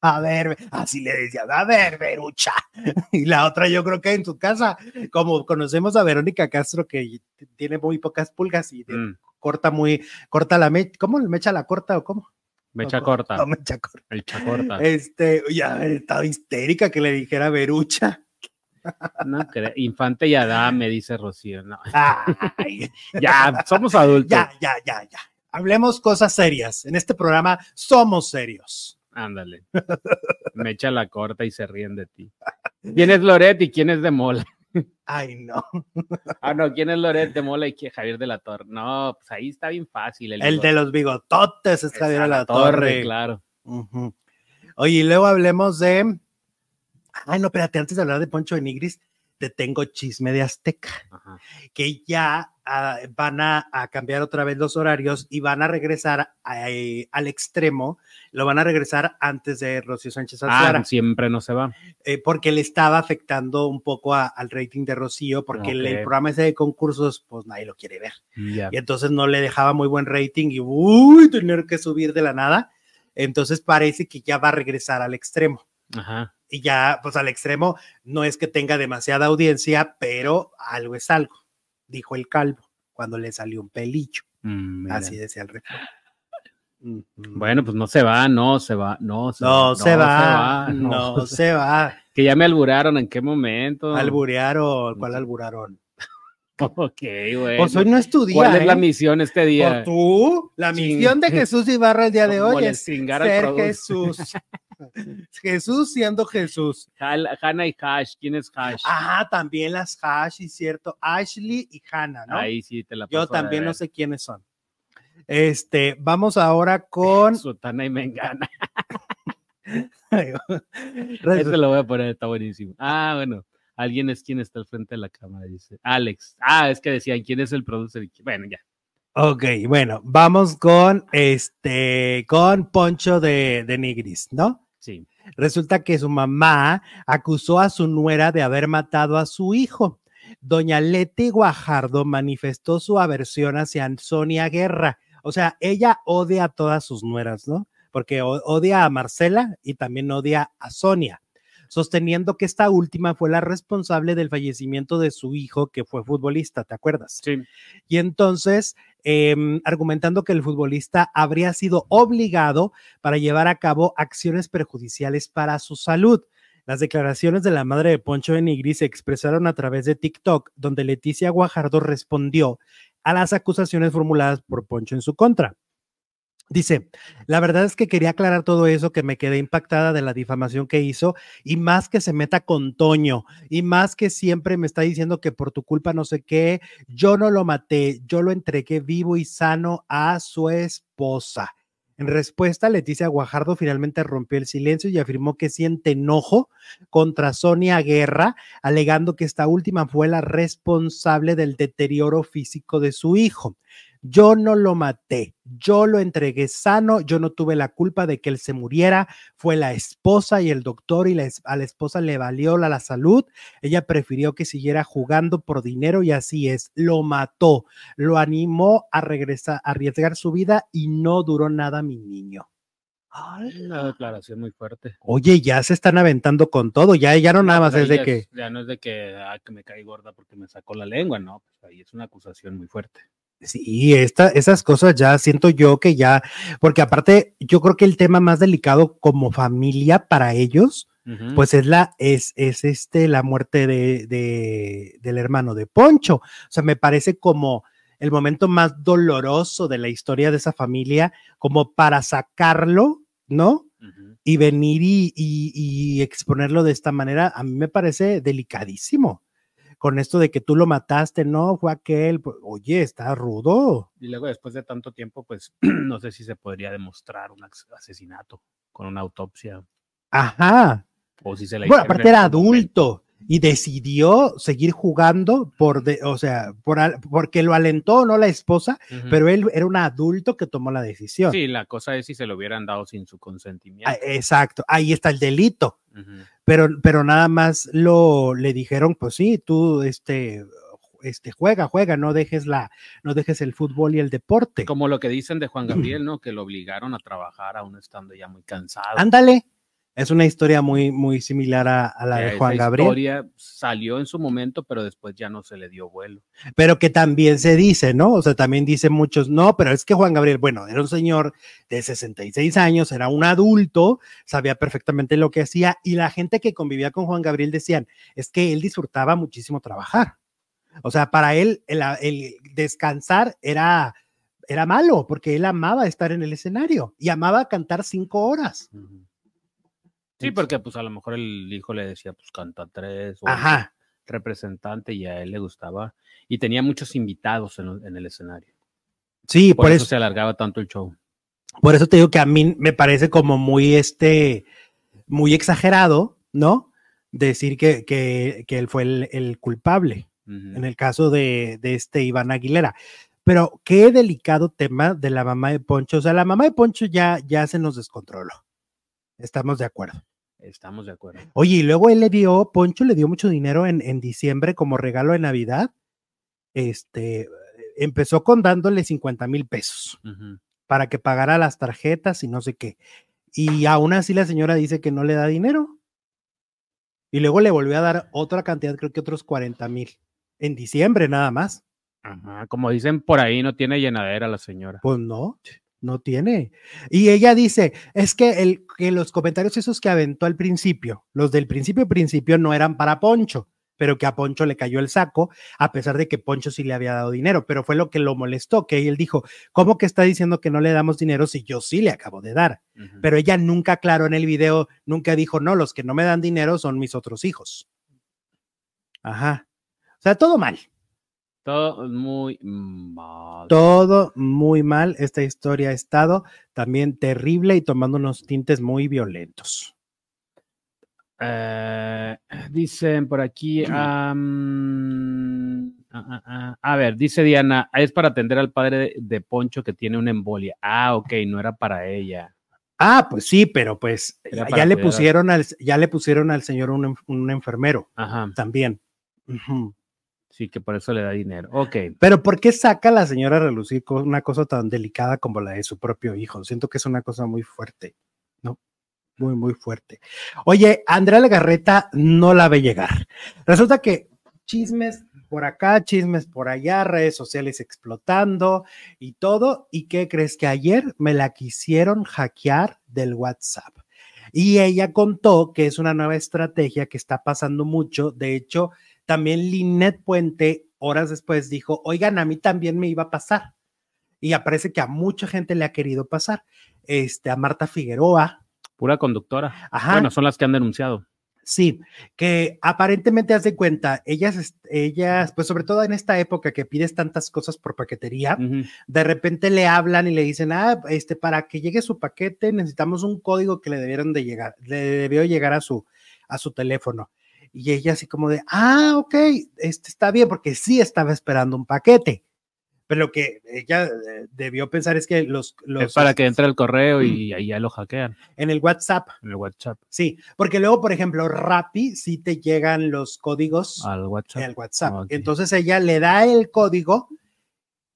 a ver, así le decía, a ver, Verucha. Y la otra, yo creo que en su casa, como conocemos a Verónica Castro, que tiene muy pocas pulgas y Mm, corta muy, corta la mecha, ¿cómo mecha la corta o cómo? mecha No, corta. No, mecha corta. El chacorta. Este, ya estaba histérica que le dijera Verucha. No Infante y Adame, dice Rocío. No, ya, somos adultos. ya, ya, ya, ya. Hablemos cosas serias. En este programa somos serios. Ándale. Me echa la corta y se ríen de ti. ¿Quién es Loret y quién es de Mola? Ay, no. Ah, no, ¿quién es Loret de Mola y quién es Javier de la Torre? No, pues ahí está bien fácil. El bigote. de los bigototes es Es Javier a la Torre. claro. Oye, y luego hablemos de. Ay, no, espérate, antes de hablar de Poncho de Nigris, te tengo chisme de Azteca. Ajá. que ya ah, van a, a cambiar otra vez los horarios y van a regresar a- eh, al extremo, lo van a regresar antes de Rocío Sánchez Azuara, Ah, siempre no se va. eh, porque le estaba afectando un poco a- al rating de Rocío, porque el, programa ese de concursos, pues nadie lo quiere ver. Y entonces no le dejaba muy buen rating y uy, tener que subir de la nada. Entonces parece que ya va a regresar al extremo. Ajá. Y ya, pues al extremo, no es que tenga demasiada audiencia, pero algo es algo, dijo el calvo cuando le salió un pelillo. Mm. Así decía el. Ujú. Bueno, pues no se va, no se va, no se no, va. se, va, no no se va. Que ya me alburaron, ¿en qué momento? Alburearon, ¿cuál alburaron? Ok, güey. Pues hoy no estudia. ¿Cuál es la ¿eh? misión este día? ¿O tú? La misión de Jesús Ibarra el día de hoy es ser. Jesús. Jesús siendo Jesús. Hannah y Hash, ¿quién es Hash? Ajá, también las Hash, y cierto. Ashley y Hannah, ¿no? Ahí sí te la Yo paso de también no sé quiénes son. Este, vamos ahora con. Sotana y Mengana. Este lo voy a poner, está buenísimo. Ah, bueno. Alguien es quien está al frente de la cámara, dice. Alex. Ah, es que decían, ¿quién es el producer? Bueno, ya. Ok, bueno, vamos con este, con Poncho de, de Nigris, ¿no? Resulta que su mamá acusó a su nuera de haber matado a su hijo. Doña Leti Guajardo manifestó su aversión hacia Sonia Guerra. O sea, ella odia a todas sus nueras, ¿no? Porque odia a Marcela y también odia a Sonia, sosteniendo que esta última fue la responsable del fallecimiento de su hijo, que fue futbolista, ¿te acuerdas? Sí. Y entonces, em, argumentando que el futbolista habría sido obligado para llevar a cabo acciones perjudiciales para su salud. Las declaraciones de la madre de Poncho de Nigri se expresaron a través de TikTok, donde Leticia Guajardo respondió a las acusaciones formuladas por Poncho en su contra. Dice, la verdad es que quería aclarar todo eso, que me quedé impactada de la difamación que hizo y más que se meta con Toño y más que siempre me está diciendo que por tu culpa no sé qué, yo no lo maté, yo lo entregué vivo y sano a su esposa. En respuesta, Leticia Guajardo finalmente rompió el silencio y afirmó que siente enojo contra Sonia Guerra, alegando que esta última fue la responsable del deterioro físico de su hijo. Yo no lo maté, yo lo entregué sano, yo no tuve la culpa de que él se muriera, fue la esposa y el doctor y la es- a la esposa le valió la, la salud, ella prefirió que siguiera jugando por dinero y así es, lo mató, lo animó a regresar, a arriesgar su vida y no duró nada mi niño. Una declaración muy fuerte. Oye, ya se están aventando con todo, ya, ya no nada más es de que... Ya no es de que, ah, que me caí gorda porque me sacó la lengua, no. Pues ahí es una acusación muy fuerte. Sí, esta, esas cosas ya siento yo que ya, porque aparte yo creo que el tema más delicado como familia para ellos, pues es la, es, es este, la muerte de, de- del hermano de Poncho. O sea, me parece como el momento más doloroso de la historia de esa familia, como para sacarlo, ¿no? Y venir y, y- y exponerlo de esta manera, a mí me parece delicadísimo. Con esto de que tú lo mataste, no, fue aquel, pues, oye, está rudo. Y luego después de tanto tiempo, pues no sé si se podría demostrar un asesinato con una autopsia Ajá. o si se Bueno, aparte era adulto y decidió seguir jugando por, de, o sea, por, al- porque lo alentó, no la esposa, pero él era un adulto que tomó la decisión. Sí, la cosa es si se lo hubieran dado sin su consentimiento. Ah, Exacto, ahí está el delito, pero, pero nada más lo le dijeron, pues sí, tú este, este juega, juega, no dejes la, no dejes el fútbol y el deporte. Como lo que dicen de Juan Gabriel, ¿no? Que lo obligaron a trabajar aún estando ya muy cansado. Ándale, es una historia muy, muy similar a, a la de esa Juan Gabriel. historia salió en su momento, pero después ya no se le dio vuelo. pero que también se dice, ¿no? O sea, también dicen muchos, no, pero es que Juan Gabriel, bueno, era un señor de 66 años, era un adulto, sabía perfectamente lo que hacía y la gente que convivía con Juan Gabriel decían, es que él disfrutaba muchísimo trabajar. O sea, para él el, el descansar era, era malo porque él amaba estar en el escenario y amaba cantar cinco horas. Sí, porque pues a lo mejor el hijo le decía, pues canta tres, o Ajá. representante, y a él le gustaba. Y tenía muchos invitados en, en el escenario. Sí, Por, por, eso, eso, se alargaba tanto el show. por eso te digo que a mí me parece como muy este, muy exagerado, ¿no? Decir que, que, que él fue el, el culpable. En el caso de, de este Iván Aguilera. Pero qué delicado tema de la mamá de Poncho. O sea, la mamá de Poncho ya, ya se nos descontroló. Estamos de acuerdo. Estamos de acuerdo. Oye, y luego él le dio, Poncho le dio mucho dinero en, en diciembre como regalo de Navidad. Este, empezó con dándole 50 mil pesos para que pagara las tarjetas y no sé qué. Y aún así la señora dice que no le da dinero. Y luego le volvió a dar otra cantidad, creo que otros 40 mil. En diciembre nada más. Ajá, Como dicen por ahí, no tiene llenadera la señora. Pues no, no tiene. Y ella dice, es que, el, que los comentarios esos que aventó al principio, los del principio principio no eran para Poncho, pero que a Poncho le cayó el saco, a pesar de que Poncho sí le había dado dinero, pero fue lo que lo molestó, que él dijo, ¿cómo que está diciendo que no le damos dinero si yo sí le acabo de dar? Pero ella nunca aclaró en el video, nunca dijo, no, los que no me dan dinero son mis otros hijos. Ajá. O sea, todo mal. Todo muy mal. Todo muy mal. Esta historia ha estado también terrible y tomando unos tintes muy violentos. Eh, dicen por aquí. um, ah, ah, a ver, dice Diana, es para atender al padre de, de, Poncho que tiene una embolia. Ah, ok, no era para ella. Ah, pues sí, pero pues ya, ya le pusieron al, ya le pusieron al señor un, un enfermero Ajá. también. Uh -huh. Sí, que por eso le da dinero. Ok. Pero ¿por qué saca a la señora a relucir con una cosa tan delicada como la de su propio hijo? Siento que es una cosa muy fuerte, ¿no? Muy, muy fuerte. Oye, Andrea Legarreta no la ve llegar. Resulta que chismes por acá, chismes por allá, redes sociales explotando y todo. ¿Y qué crees que ayer me la quisieron hackear del WhatsApp? Y ella contó que es una nueva estrategia que está pasando mucho. De hecho, también Linet Puente, horas después, dijo, oigan, a mí también me iba a pasar. Y aparece que a mucha gente le ha querido pasar. Este, a Marta Figueroa. Pura conductora. Ajá. Bueno, son las que han denunciado. Sí, que aparentemente haz de cuenta, ellas, ellas, pues sobre todo en esta época que pides tantas cosas por paquetería, uh -huh. de repente le hablan y le dicen, ah, este, para que llegue su paquete necesitamos un código que le debieron de llegar, le debió llegar a su, a su teléfono. Y ella así como de, ah, ok, este está bien, porque sí estaba esperando un paquete. Pero lo que ella eh, debió pensar es que los... los es para que entre el correo y ahí ya lo hackean. En el WhatsApp. En el WhatsApp. Sí, porque luego, por ejemplo, Rappi sí te llegan los códigos al WhatsApp. Al WhatsApp. Okay. Entonces ella le da el código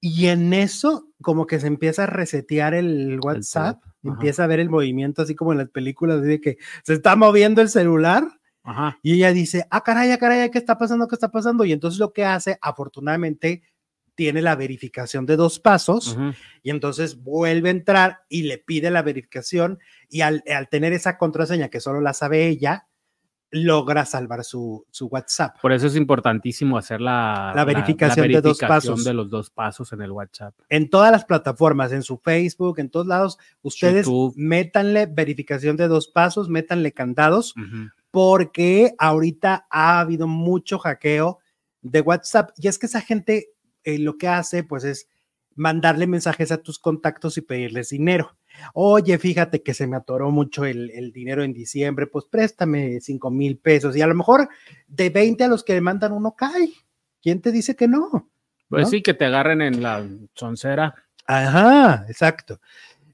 y en eso como que se empieza a resetear el WhatsApp, el empieza a ver el movimiento así como en las películas de que se está moviendo el celular Ajá. Y ella dice, ah, caray, ah, caray, ¿qué está pasando? ¿Qué está pasando? Y entonces lo que hace, afortunadamente, tiene la verificación de dos pasos uh -huh. y entonces vuelve a entrar y le pide la verificación y al, al, tener esa contraseña que solo la sabe ella, logra salvar su, su WhatsApp. Por eso es importantísimo hacer la, la, verificación, la, la verificación, de dos pasos. De los dos pasos en el WhatsApp. En todas las plataformas, en su Facebook, en todos lados, ustedes YouTube. métanle verificación de dos pasos, métanle candados. Uh -huh porque ahorita ha habido mucho hackeo de WhatsApp y es que esa gente eh, lo que hace pues es mandarle mensajes a tus contactos y pedirles dinero. Oye, fíjate que se me atoró mucho el, el dinero en diciembre, pues préstame 5 mil pesos y a lo mejor de 20 a los que le mandan uno cae. ¿Quién te dice que no? Pues ¿No? sí, que te agarren en la soncera. Ajá, exacto.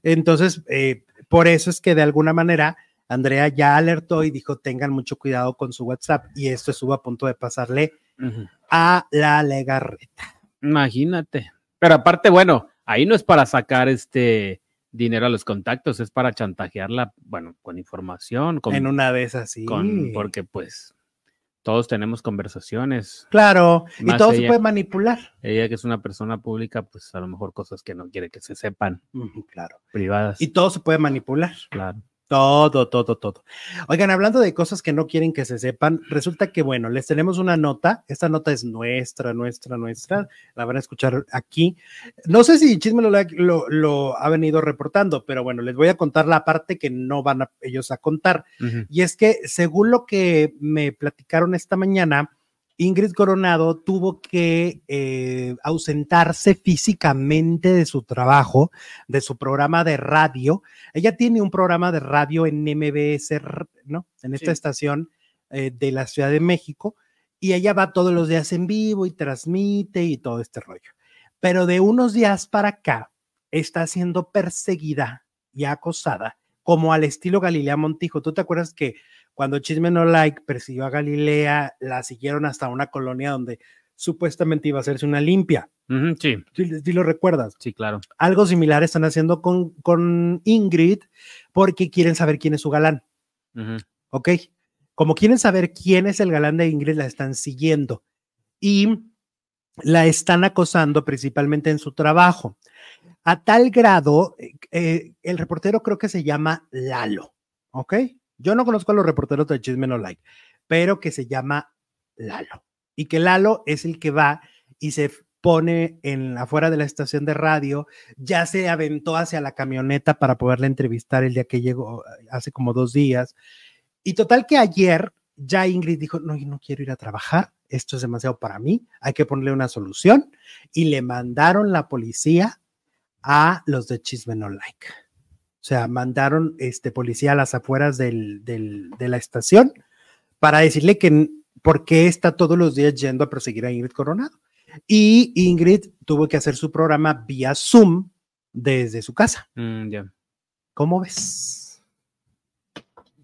Entonces, eh, por eso es que de alguna manera Andrea ya alertó y dijo tengan mucho cuidado con su WhatsApp y esto estuvo a punto de pasarle uh -huh. a la legarreta. Imagínate. Pero aparte, bueno, ahí no es para sacar este dinero a los contactos, es para chantajearla, bueno, con información. Con, en una de esas, sí. Con, porque pues todos tenemos conversaciones. Claro, y todo ella, se puede manipular. Ella que es una persona pública, pues a lo mejor cosas que no quiere que se sepan. Uh -huh, claro. Privadas. Y todo se puede manipular. Claro. Todo, todo, todo. Oigan, hablando de cosas que no quieren que se sepan, resulta que, bueno, les tenemos una nota. Esta nota es nuestra, nuestra, nuestra. La van a escuchar aquí. No sé si Chisme lo, lo, lo ha venido reportando, pero bueno, les voy a contar la parte que no van a, ellos a contar. Uh -huh. Y es que, según lo que me platicaron esta mañana, Ingrid Coronado tuvo que eh, ausentarse físicamente de su trabajo, de su programa de radio. Ella tiene un programa de radio en MBS, ¿no? En esta sí. estación eh, de la Ciudad de México. Y ella va todos los días en vivo y transmite y todo este rollo. Pero de unos días para acá está siendo perseguida y acosada, como al estilo Galilea Montijo. ¿Tú te acuerdas que cuando Chisme No Like persiguió a Galilea, la siguieron hasta una colonia donde supuestamente iba a hacerse una limpia. Uh -huh, sí. sí. ¿Sí, lo recuerdas? Sí, claro. Algo similar están haciendo con, con Ingrid porque quieren saber quién es su galán. Uh -huh. ¿Ok? Como quieren saber quién es el galán de Ingrid, la están siguiendo y la están acosando principalmente en su trabajo. A tal grado, eh, el reportero creo que se llama Lalo. ¿Ok? Yo no conozco a los reporteros de Chisme No Like, pero que se llama Lalo. Y que Lalo es el que va y se pone en afuera de la estación de radio, ya se aventó hacia la camioneta para poderla entrevistar el día que llegó, hace como dos días. Y total que ayer ya Ingrid dijo, no, yo no quiero ir a trabajar, esto es demasiado para mí, hay que ponerle una solución. Y le mandaron la policía a los de Chisme No Like. O sea, mandaron este policía a las afueras del, del, de la estación para decirle que por qué está todos los días yendo a perseguir a Ingrid Coronado. Y Ingrid tuvo que hacer su programa vía Zoom desde su casa. Mm, ya. ¿Cómo ves?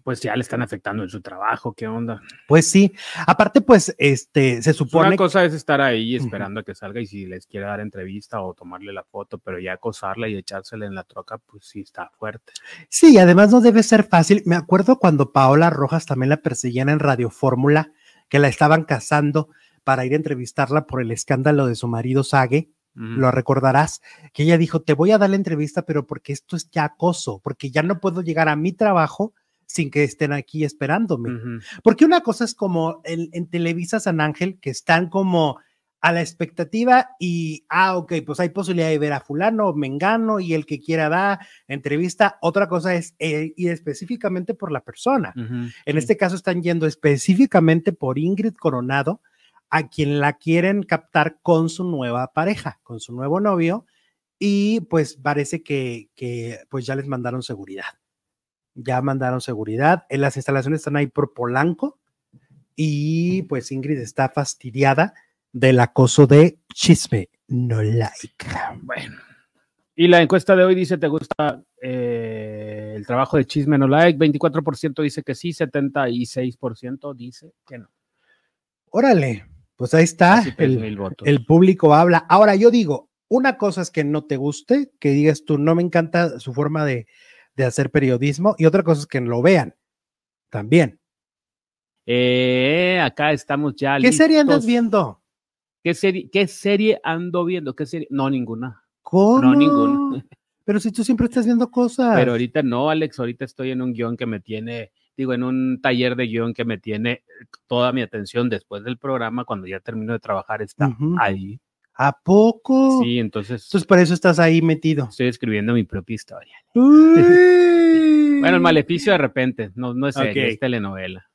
Pues ya le están afectando en su trabajo, ¿qué onda? Pues sí, aparte pues este se supone Una cosa es estar ahí esperando a que salga y si les quiere dar entrevista o tomarle la foto, pero ya acosarla y echársela en la troca, pues sí está fuerte. Sí, además no debe ser fácil. Me acuerdo cuando Paola Rojas también la perseguían en Radio Fórmula, que la estaban cazando para ir a entrevistarla por el escándalo de su marido Sage. Lo recordarás, que ella dijo, te voy a dar la entrevista, pero porque esto es ya acoso, porque ya no puedo llegar a mi trabajo sin que estén aquí esperándome. Porque una cosa es como en, en Televisa San Ángel, que están como a la expectativa y, ah, ok, pues hay posibilidad de ver a fulano, mengano y el que quiera dar entrevista. Otra cosa es eh, ir específicamente por la persona. En Sí. este caso están yendo específicamente por Ingrid Coronado, a quien la quieren captar con su nueva pareja, con su nuevo novio, y pues parece que, que pues ya les mandaron seguridad. Ya mandaron seguridad. En las instalaciones están ahí por Polanco y pues Ingrid está fastidiada del acoso de chisme no like. Bueno. Y la encuesta de hoy dice, ¿te gusta eh, el trabajo de Chisme No Like? 24% dice que sí, 76% dice que no. Órale, pues ahí está. El, mil votos. el público habla. Ahora yo digo, una cosa es que no te guste, que digas tú, no me encanta su forma de, de hacer periodismo, y otra cosa es que lo vean también. Eh, acá estamos ya ¿Qué serie andas viendo? ¿Qué serie, ¿Qué serie ando viendo? ¿Qué serie? No, ninguna. ¿Cómo? No, ninguna. Pero si tú siempre estás viendo cosas. Pero ahorita no, Alex, ahorita estoy en un guion que me tiene, digo, en un taller de guion que me tiene toda mi atención después del programa, cuando ya termino de trabajar, está ahí. ¿A poco? Sí, entonces Entonces por eso estás ahí metido. estoy escribiendo mi propia historia. Bueno, el maleficio de repente, no, no es serie, es telenovela.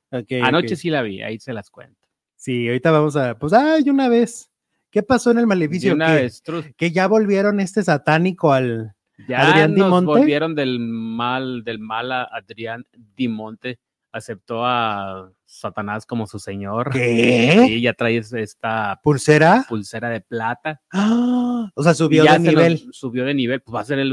Anoche sí la vi, ahí se las cuento. Sí, ahorita vamos a. Pues, ay, una vez. ¿Qué pasó en el De maleficio? una avestruz. que ya volvieron este satánico al. Ya Adrián nos Dimonte. volvieron del mal, del mal a Adrián Dimonte. Aceptó a Satanás como su señor. ¿Qué? Sí, ya trae esta ¿Pulsera? pulsera de plata. Ah, o sea, subió ya de se nivel. subió de nivel, pues va a ser el,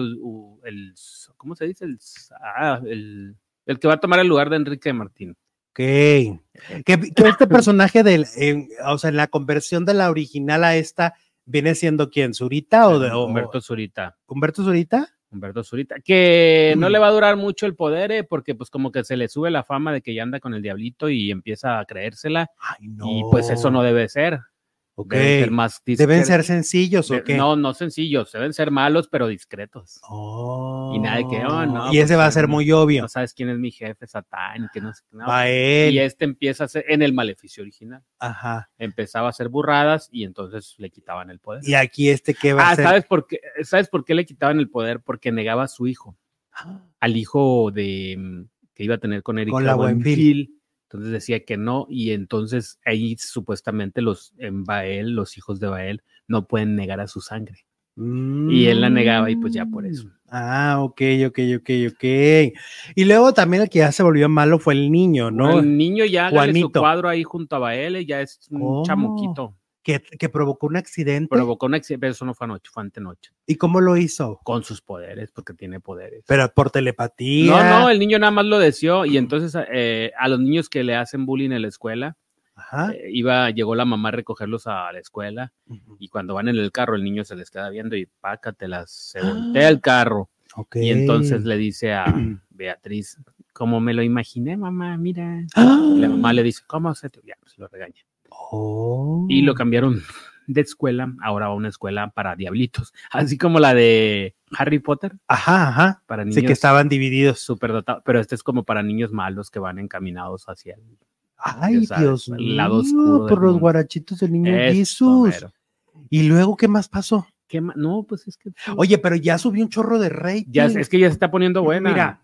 el- ¿cómo se dice? El, ah, el, el que va a tomar el lugar de Enrique Martín. Ok. Que, que este personaje del, en- o sea, en la conversión de la original a esta, ¿viene siendo quién? ¿Zurita o de o- Humberto Zurita. Humberto Zurita? Humberto Zurita, que no le va a durar mucho el poder, eh, porque pues como que se le sube la fama de que ya anda con el diablito y empieza a creérsela, Ay, no. y pues eso no debe ser. Ok. Deben ser más Deben discre- ser sencillos o qué? No, no sencillos, deben ser malos, pero discretos. Oh. Y nada de que, oh, no, Y ese va a ser no- muy obvio. No sabes quién es mi jefe, Satán, y que no sé no. Y este empieza a ser en el maleficio original. Ajá. Empezaba a hacer burradas y entonces le quitaban el poder. Y aquí este que va Ah, a ser. ¿sabes por qué? ¿Sabes por qué le quitaban el poder? Porque negaba a su hijo, al hijo de mm, que iba a tener con Erika Con la Buenfil. Buenfil. Entonces decía que no, y entonces ahí supuestamente los en Bael, los hijos de Bael, no pueden negar a su sangre. Y él la negaba y pues ya por eso. Mm. Ah, ok, ok, ok, ok. Y luego también el que ya se volvió malo fue el niño, ¿no? El niño ya hágale su Juanito. cuadro ahí junto a Bael, ya es un ¿Cómo? chamuquito. Que, que provocó un accidente. Provocó un accidente, pero eso no fue anoche, fue antenoche. ¿Y cómo lo hizo? Con sus poderes, porque tiene poderes. Pero por telepatía. No, no, el niño nada más lo deseó y entonces eh, a los niños que le hacen bullying en la escuela, Ajá. eh, iba, llegó la mamá a recogerlos a la escuela y cuando van en el carro el niño se les queda viendo y pácatelas, se Ah. voltea el carro y entonces le dice a Beatriz, como me lo imaginé, mamá, mira. ¡Ah! Y la mamá le dice, ¿cómo se te...? Ya, pues lo regaña. Oh. Y lo cambiaron de escuela, ahora a una escuela para diablitos, así como la de Harry Potter, Ajá, ajá. para niños Sí que estaban divididos. superdotados, pero este es como para niños malos que van encaminados hacia el Ay, Dios mío, lado oscuro por los guarachitos del niño Jesús. mero. Y luego, ¿qué más pasó? ¿Qué ma- No, pues es que. Oye, pero ya subió un chorro de rating. ya, es que ya se está poniendo buena. Mira,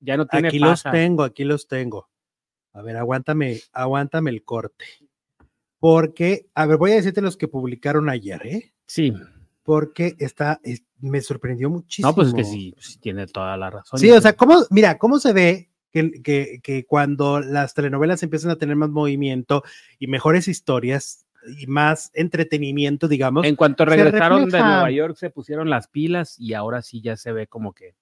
ya no tiene aquí los tengo, aquí los tengo. A ver, aguántame, aguántame el corte. Porque, a ver, voy a decirte los que publicaron ayer, ¿eh? Sí. Porque está, es- me sorprendió muchísimo. No, pues es que sí, sí, tiene toda la razón. Sí, o sea, ¿cómo, mira, cómo se ve que, que, que cuando las telenovelas empiezan a tener más movimiento y mejores historias y más entretenimiento, digamos, En cuanto regresaron de. Nueva York, se pusieron las pilas y ahora sí ya se ve como que.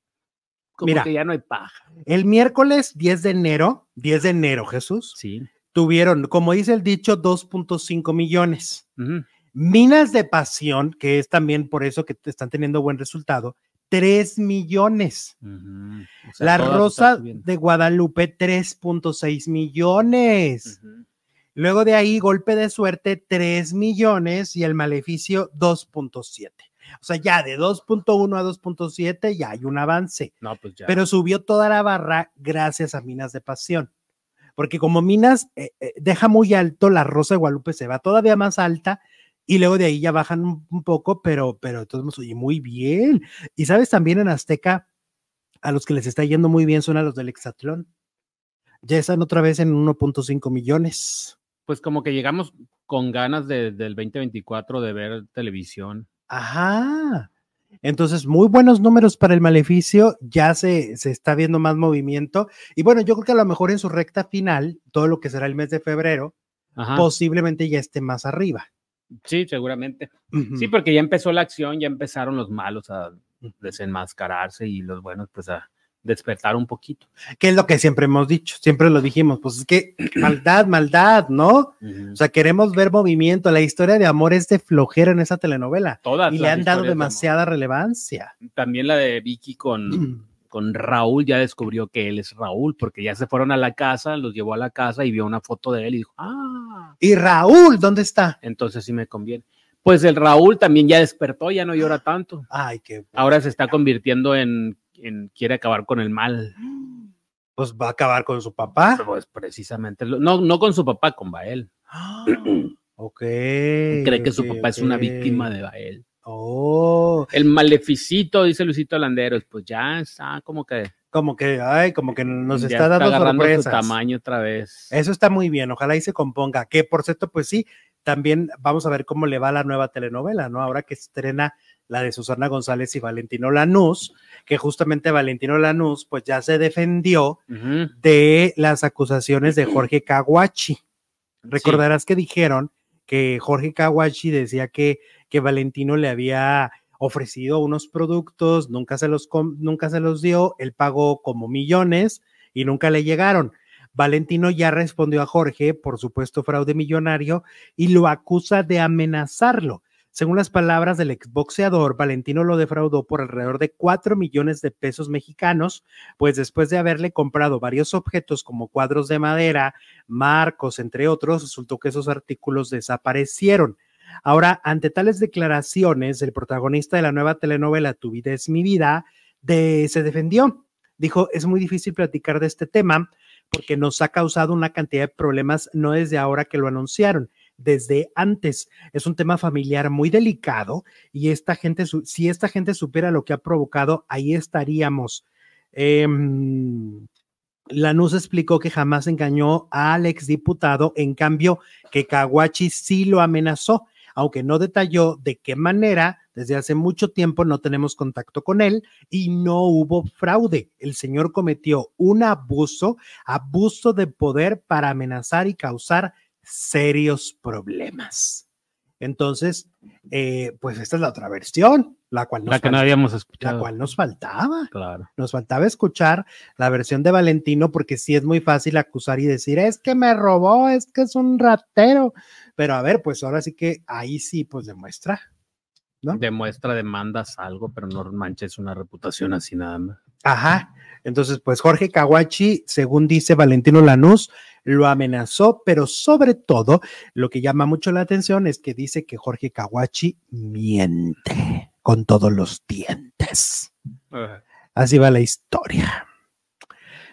Como Mira. que ya no hay paja. el miércoles 10 de enero, 10 de enero, Jesús, Sí. Tuvieron, como dice el dicho, 2.5 millones. Minas de Pasión, que es también por eso que están teniendo buen resultado, 3 millones. Ujú. O sea, La Rosa de Guadalupe, 3.6 millones. Luego de ahí, Golpe de Suerte, 3 millones y el Maleficio, 2.7. O sea, ya de 2.1 a 2.7 ya hay un avance, No, pues ya. pero subió toda la barra gracias a Minas de Pasión. Porque como Minas eh, eh, deja muy alto, la Rosa de Guadalupe se va todavía más alta y luego de ahí ya bajan un, un poco, pero, pero entonces, oye, muy bien. Y sabes, también en Azteca, a los que les está yendo muy bien son a los del Hexatlón. Ya están otra vez en 1.5 millones. Pues como que llegamos con ganas de- del 2024 de ver televisión. Ajá. Entonces, muy buenos números para el maleficio, ya se, se está viendo más movimiento. Y bueno, yo creo que a lo mejor en su recta final, todo lo que será el mes de febrero, Ajá. posiblemente ya esté más arriba. Sí, seguramente. Sí, porque ya empezó la acción, ya empezaron los malos a desenmascararse y los buenos pues a despertar un poquito. que es lo que siempre hemos dicho, siempre lo dijimos, pues es que maldad, maldad, ¿no? O sea, queremos ver movimiento. La historia de amor es de flojera en esa telenovela Todas y le han dado de demasiada relevancia. También la de Vicky con, con Raúl ya descubrió que él es Raúl, porque ya se fueron a la casa, los llevó a la casa y vio una foto de él y dijo, ah, Y Raúl, ¿dónde está? entonces sí me conviene. Pues el Raúl también ya despertó, ya no llora tanto. Ay, qué. Ahora se está convirtiendo en, quiere acabar con el mal. Pues va a acabar con su papá. Pues precisamente, lo- no, no con su papá, con Bael. Ah, ok. Cree que su papá es una víctima de Bael. Oh, El maleficito, dice Luisito Landeros, pues ya está como que como que, ay, como que nos ya está dando agarrando su sorpresas. tamaño otra vez. Eso está muy bien, ojalá y se componga. Que por cierto, pues sí, también vamos a ver cómo le va a la nueva telenovela, ¿no? Ahora que estrena la de Susana González y Valentino Lanús, que justamente Valentino Lanús, pues ya se defendió de las acusaciones de Jorge Caguachi. Recordarás que dijeron que Jorge Caguachi decía que, que Valentino le había ofrecido unos productos, nunca se, los nunca se los dio, él pagó como millones y nunca le llegaron. Valentino ya respondió a Jorge, por supuesto fraude millonario, y lo acusa de amenazarlo. Según las palabras del exboxeador, Valentino lo defraudó por alrededor de 4 millones de pesos mexicanos, pues después de haberle comprado varios objetos como cuadros de madera, marcos, entre otros, resultó que esos artículos desaparecieron. Ahora, ante tales declaraciones, el protagonista de la nueva telenovela Tu vida es mi vida de, se defendió. Dijo, es muy difícil platicar de este tema porque nos ha causado una cantidad de problemas, no desde ahora que lo anunciaron, desde antes. Es un tema familiar muy delicado y esta gente, si esta gente supiera lo que ha provocado, ahí estaríamos. Em, Lanús explicó que jamás engañó al exdiputado, en cambio que Caguachi sí lo amenazó, aunque no detalló de qué manera, desde hace mucho tiempo no tenemos contacto con él y no hubo fraude. El señor cometió un abuso, abuso de poder para amenazar y causar serios problemas. Entonces, eh, pues esta es la otra versión, la cual nos, La que no fal- habíamos la escuchado. cual nos faltaba. Claro. Nos faltaba escuchar la versión de Valentino porque sí es muy fácil acusar y decir, es que me robó, es que es un ratero. Pero a ver, pues ahora sí que ahí sí, pues demuestra. ¿no? Demuestra, demandas algo, pero no manches una reputación así nada más. Ajá. Entonces, pues Jorge Caguachi, según dice Valentino Lanús, lo amenazó, pero sobre todo lo que llama mucho la atención es que dice que Jorge Caguachi miente con todos los dientes. Así va la historia.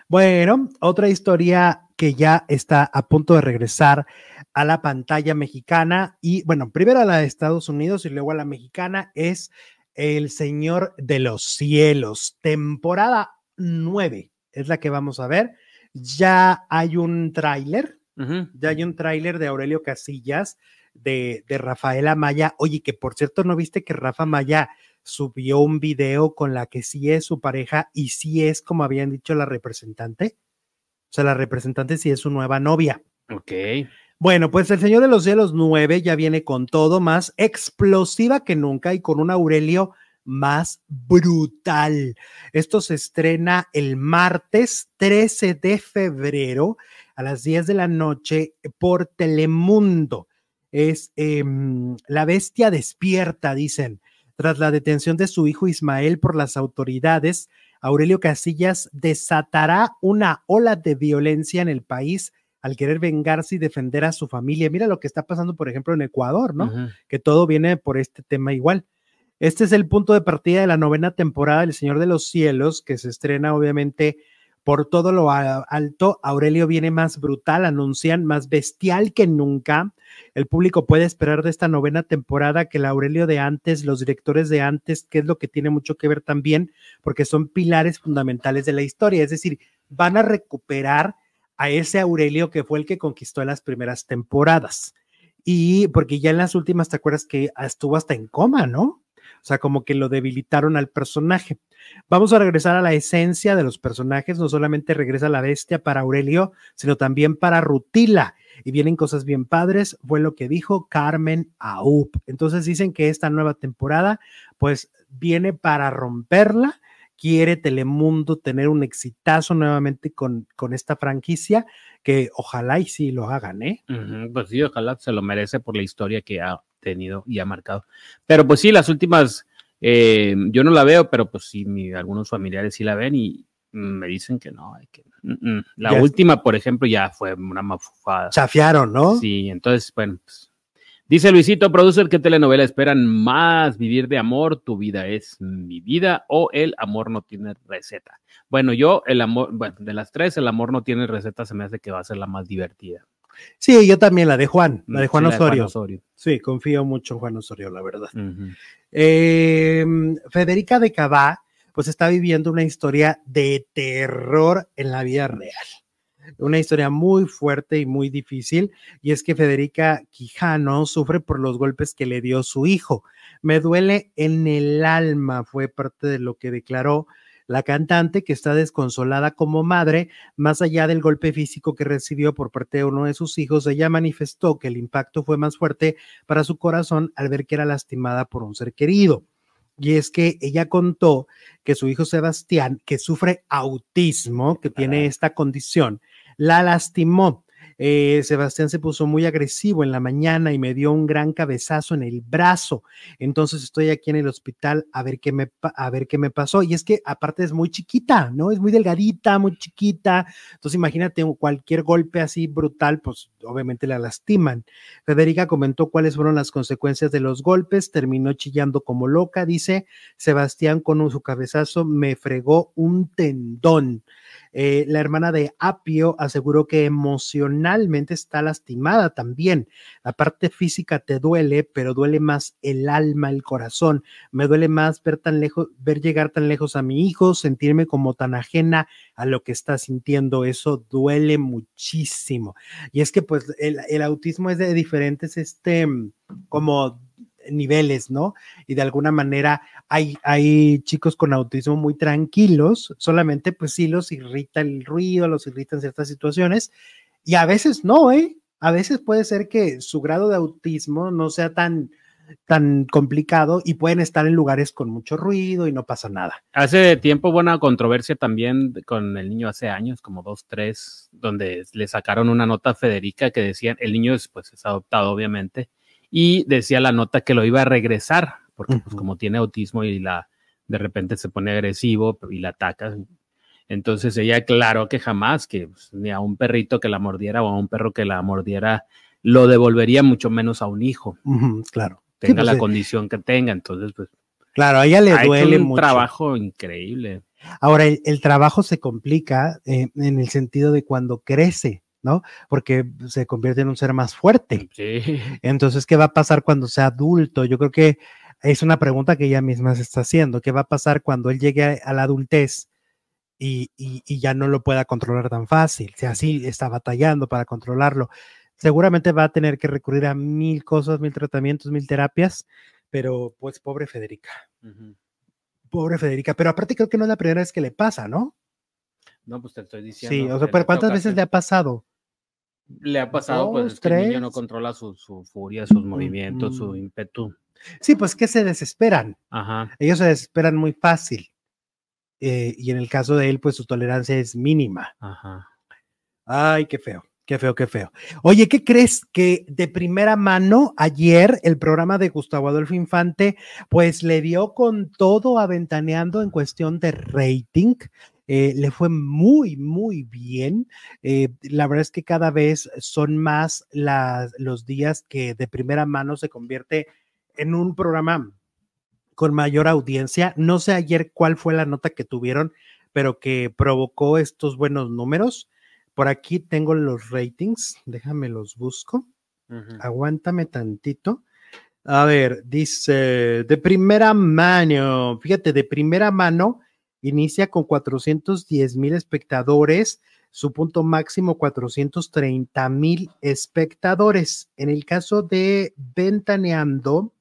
Bueno, otra historia que ya está a punto de regresar a la pantalla mexicana y bueno, primero a la de Estados Unidos y luego a la mexicana es El Señor de los Cielos, temporada 9 es la que vamos a ver. Ya hay un tráiler, ya hay un tráiler de Aurelio Casillas, de, de Rafaela Maya. Oye, que por cierto, ¿no viste que Rafa Maya subió un video con la que sí es su pareja y sí es como habían dicho la representante? O sea, la representante sí es su nueva novia. Ok. Bueno, pues el Señor de los Cielos 9 ya viene con todo más explosiva que nunca y con un Aurelio más brutal. Esto se estrena el martes 13 de febrero a las 10 de la noche por Telemundo. Es em, La bestia despierta, dicen. Tras la detención de su hijo Ismael por las autoridades, Aurelio Casillas desatará una ola de violencia en el país al querer vengarse y defender a su familia. Mira lo que está pasando, por ejemplo, en Ecuador, ¿no? Que todo viene por este tema igual. Este es el punto de partida de la novena temporada del Señor de los Cielos, que se estrena obviamente por todo lo alto. Aurelio viene más brutal, anuncian más bestial que nunca. El público puede esperar de esta novena temporada que el Aurelio de antes, los directores de antes, que es lo que tiene mucho que ver también, porque son pilares fundamentales de la historia. Es decir, van a recuperar a ese Aurelio que fue el que conquistó las primeras temporadas. Y porque ya en las últimas, ¿te acuerdas que estuvo hasta en coma, no? O sea, como que lo debilitaron al personaje. Vamos a regresar a la esencia de los personajes. No solamente regresa la bestia para Aurelio, sino también para Rutila. Y vienen cosas bien padres, fue lo que dijo Carmen Aup. Entonces dicen que esta nueva temporada, pues viene para romperla. Quiere Telemundo tener un exitazo nuevamente con, con esta franquicia, que ojalá y sí lo hagan, ¿eh? pues sí, ojalá se lo merece por la historia que ha tenido y ha marcado. Pero pues sí, las últimas, eh, yo no la veo, pero pues sí, algunos familiares sí la ven y me dicen que no, que, mm, mm. la última, por ejemplo, ya fue una mafufada. Chafiaron, ¿no? Sí, entonces, bueno, pues, Dice Luisito, producer, ¿qué telenovela esperan más? ¿Vivir de amor? ¿Tu vida es mi vida? ¿O el amor no tiene receta? Bueno, yo, el amor, bueno, de las tres, el amor no tiene receta, se me hace que va a ser la más divertida. Sí, yo también, la de Juan, la de Juan, Osorio. Sí, confío mucho en Juan Osorio, la verdad. Em, Federica de Cabá, pues está viviendo una historia de terror en la vida real. Una historia muy fuerte y muy difícil, y es que Federica Quijano sufre por los golpes que le dio su hijo. Me duele en el alma, fue parte de lo que declaró la cantante, que está desconsolada como madre, más allá del golpe físico que recibió por parte de uno de sus hijos, ella manifestó que el impacto fue más fuerte para su corazón al ver que era lastimada por un ser querido. Y es que ella contó que su hijo Sebastián, que sufre autismo, que tiene esta condición, la lastimó eh, Sebastián se puso muy agresivo en la mañana y me dio un gran cabezazo en el brazo. Entonces estoy aquí en el hospital a ver qué me, a ver qué me pasó. Y es que aparte es muy chiquita, ¿no? Es muy delgadita, muy chiquita. Entonces imagínate cualquier golpe así brutal, pues obviamente la lastiman. Federica comentó cuáles fueron las consecuencias de los golpes. Terminó chillando como loca. Dice, Sebastián con su cabezazo me fregó un tendón. Eh, la hermana de Apio aseguró que emocionalmente está lastimada también. La parte física te duele, pero duele más el alma, el corazón. Me duele más ver tan lejos, ver llegar tan lejos a mi hijo, sentirme como tan ajena a lo que está sintiendo. Eso duele muchísimo. Y es que pues el, el autismo es de diferentes, este, como niveles, ¿no? Y de alguna manera hay, hay chicos con autismo muy tranquilos, solamente pues sí los irrita el ruido, los irritan ciertas situaciones y a veces no, ¿eh? A veces puede ser que su grado de autismo no sea tan, tan complicado y pueden estar en lugares con mucho ruido y no pasa nada. Hace tiempo buena controversia también con el niño hace años, como dos, tres, donde le sacaron una nota a Federica que decían, el niño es, pues es adoptado obviamente, y decía la nota que lo iba a regresar, porque pues, como tiene autismo y la de repente se pone agresivo y la ataca. Entonces ella aclaró que jamás, que pues, ni a un perrito que la mordiera o a un perro que la mordiera lo devolvería mucho menos a un hijo. claro. Tenga pues, la condición que tenga. Entonces, pues. Claro, a ella le duele un trabajo increíble. Ahora, el, trabajo se complica eh, en el sentido de cuando crece ¿no? Porque se convierte en un ser más fuerte. Sí. Entonces, ¿qué va a pasar cuando sea adulto? Yo creo que es una pregunta que ella misma se está haciendo. ¿Qué va a pasar cuando él llegue a, la adultez y, y- y ya no lo pueda controlar tan fácil? Sea, así está batallando para controlarlo. Seguramente va a tener que recurrir a mil cosas, mil tratamientos, mil terapias, pero pues pobre Federica, pobre Federica. Pero aparte creo que no es la primera vez que le pasa, ¿no? No, pues te estoy diciendo. Sí, o sea, pero ¿cuántas veces le ha pasado? Le ha pasado? Pues es que el niño no controla su, su furia, sus movimientos, su ímpetu. Sí, pues que se desesperan. Ajá. Ellos se desesperan muy fácil. Eh, y en el caso de él, pues su tolerancia es mínima. Ajá. Ay, qué feo, qué feo, qué feo. Oye, ¿qué crees que de primera mano ayer el programa de Gustavo Adolfo Infante, pues le dio con todo aventaneando en cuestión de rating? Eh, le fue muy, muy bien. Eh, la verdad es que cada vez son más las, los días que de primera mano se convierte en un programa con mayor audiencia. No sé ayer cuál fue la nota que tuvieron, pero que provocó estos buenos números. Por aquí tengo los ratings, déjame los busco. Aguántame tantito. A ver, dice de primera mano, fíjate, de primera mano inicia con 410 mil espectadores, su punto máximo 430 mil espectadores. En el caso de Ventaneando,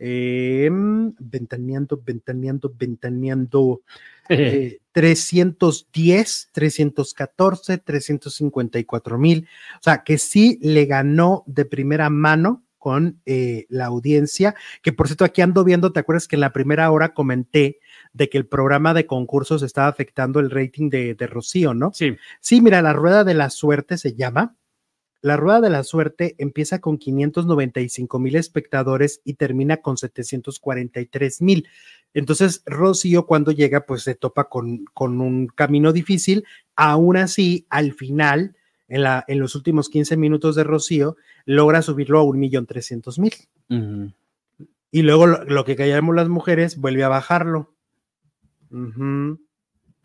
em, Ventaneando, Ventaneando, Ventaneando, eh, 310, 314, 354 mil. O sea, que sí le ganó de primera mano con eh, la audiencia, que por cierto aquí ando viendo, ¿te acuerdas que en la primera hora comenté de que el programa de concursos estaba afectando el rating de, de Rocío, ¿no? Sí. Sí, mira, la rueda de la suerte se llama. La rueda de la suerte empieza con 595 mil espectadores y termina con 743 mil. Entonces, Rocío cuando llega, pues se topa con, con un camino difícil. Aún así, al final, en, la, en los últimos 15 minutos de Rocío, logra subirlo a un millón trescientos mil. Ujú. Y luego lo, lo que callamos las mujeres vuelve a bajarlo.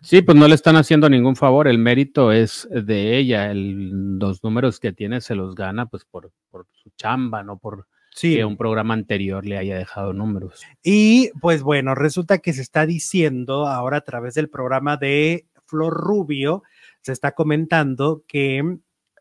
Sí, pues no le están haciendo ningún favor, el mérito es de ella, el- los números que tiene se los gana pues por, por su chamba, no por Sí. que un programa anterior le haya dejado números. Y pues bueno, resulta que se está diciendo ahora a través del programa de Flor Rubio, se está comentando que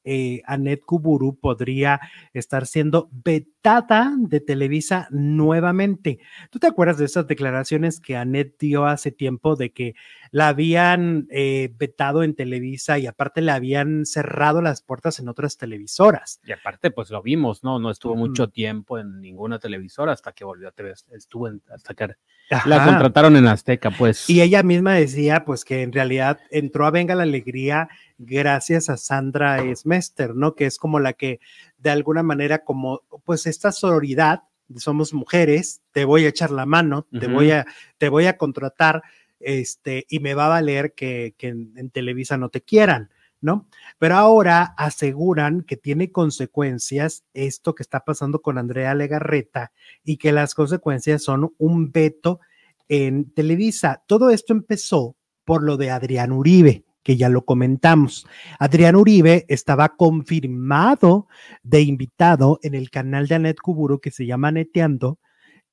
eh, Anet Kuburu podría estar siendo vetada de Televisa nuevamente. ¿Tú te acuerdas de esas declaraciones que Anet dio hace tiempo de que la habían eh, vetado en Televisa y aparte le habían cerrado las puertas en otras televisoras? Y aparte, pues lo vimos, ¿no? No estuvo mucho tiempo en ninguna televisora hasta que volvió a TV, estuvo en, hasta que la contrataron en Azteca, pues. Y ella misma decía, pues, que en realidad entró a Venga la Alegría gracias a Sandra Smester, ¿no? Que es como la que, de alguna manera, como, pues, esta sororidad, somos mujeres, te voy a echar la mano, te voy a, te voy a contratar, este, y me va a valer que, que en, en Televisa no te quieran, ¿no? Pero ahora aseguran que tiene consecuencias esto que está pasando con Andrea Legarreta y que las consecuencias son un veto en Televisa. Todo esto empezó por lo de Adrián Uribe, que ya lo comentamos. Adrián Uribe estaba confirmado de invitado en el canal de Anet Kuburu que se llama Neteando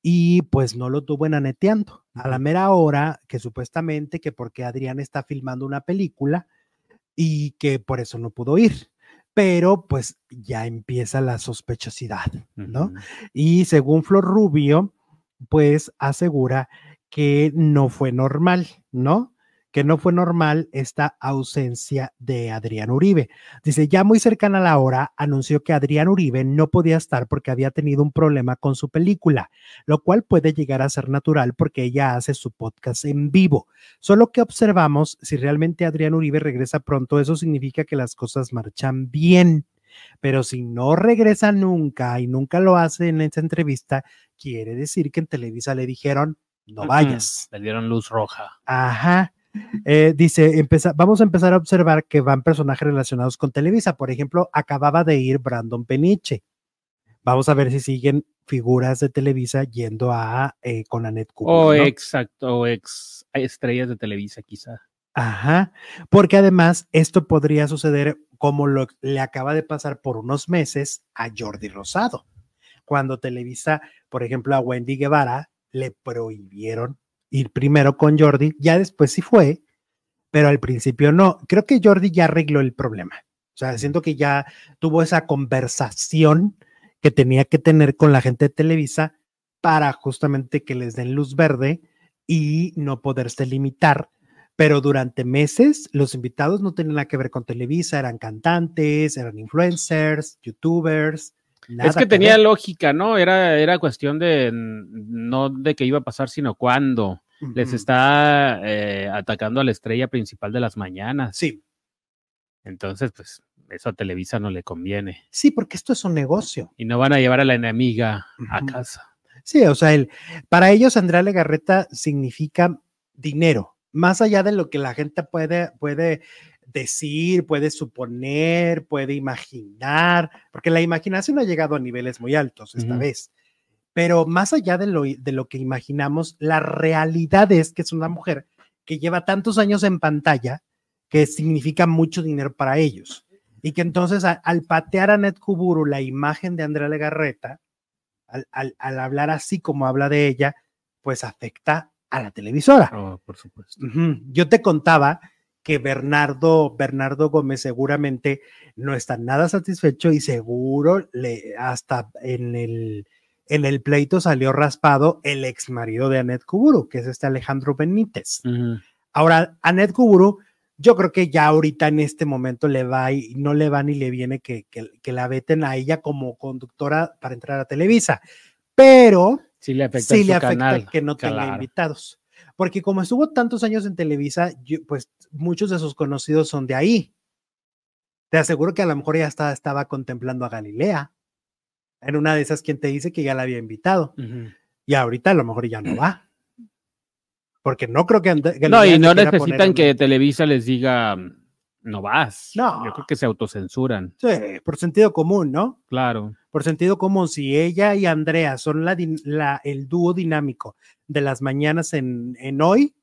y pues no lo tuvo en Aneteando. A la mera hora que supuestamente que porque Adrián está filmando una película y que por eso no pudo ir. Pero pues ya empieza la sospechosidad, ¿no? Y según Flor Rubio, pues asegura que no fue normal, ¿no? Que no fue normal esta ausencia de Adrián Uribe. Dice, ya muy cercana a la hora, anunció que Adrián Uribe no podía estar porque había tenido un problema con su película, lo cual puede llegar a ser natural porque ella hace su podcast en vivo. Solo que observamos si realmente Adrián Uribe regresa pronto, eso significa que las cosas marchan bien. Pero si no regresa nunca y nunca lo hace en esta entrevista, quiere decir que en Televisa le dijeron, no vayas. Le dieron luz roja. Ajá. Eh, dice, empeza- vamos a empezar a observar que van personajes relacionados con Televisa. Por ejemplo, acababa de ir Brandon Peniche. Vamos a ver si siguen figuras de Televisa yendo a eh, con Anet Kuburu, O ¿no? exacto, o ex estrellas de Televisa, quizá. Ajá, porque además esto podría suceder como lo, le acaba de pasar por unos meses a Jordi Rosado, cuando Televisa, por ejemplo, a Wendy Guevara le prohibieron ir primero con Jordi, ya después sí fue, pero al principio no. Creo que Jordi ya arregló el problema. O sea, siento que ya tuvo esa conversación que tenía que tener con la gente de Televisa para justamente que les den luz verde y no poderse limitar. Pero durante meses los invitados no tenían nada que ver con Televisa, eran cantantes, eran influencers, youtubers. es que, tenía lógica, ¿no? Era, era cuestión de no de qué iba a pasar, sino cuándo. Les está eh, atacando a la estrella principal de las mañanas. Sí. Entonces, pues eso a Televisa no le conviene. Sí, porque esto es un negocio. Y no van a llevar a la enemiga a casa. Sí, o sea, el, para ellos Andrea Legarreta significa dinero, más allá de lo que la gente puede, puede decir, puede suponer, puede imaginar, porque la imaginación ha llegado a niveles muy altos esta vez. Pero más allá de lo, de lo que imaginamos, la realidad es que es una mujer que lleva tantos años en pantalla que significa mucho dinero para ellos. Y que entonces al patear a Ned Kuburu la imagen de Andrea Legarreta, al, hablar así como habla de ella, pues afecta a la televisora. Oh, por supuesto. Yo te contaba que Bernardo, Bernardo Gómez seguramente no está nada satisfecho y seguro le, hasta en el, en el pleito salió raspado el ex marido de Anet Kuburu, que es este Alejandro Benítez. Ahora, Anet Kuburu, yo creo que ya ahorita en este momento le va y no le va ni le viene que, que, la veten a ella como conductora para entrar a Televisa, pero sí le afecta, sí le afecta que no tenga invitados. Porque como estuvo tantos años en Televisa, pues muchos de sus conocidos son de ahí. Te aseguro que a lo mejor ya estaba contemplando a Galilea en una de esas quien te dice que ya la había invitado. Y ahorita a lo mejor ya no va. Porque no creo que... no, y no necesitan que Televisa les diga, no vas. No. Yo creo que se autocensuran. Sí, por sentido común, ¿no? Claro. Por sentido común, si ella y Andrea son la, la el dúo dinámico de las mañanas en, en hoy,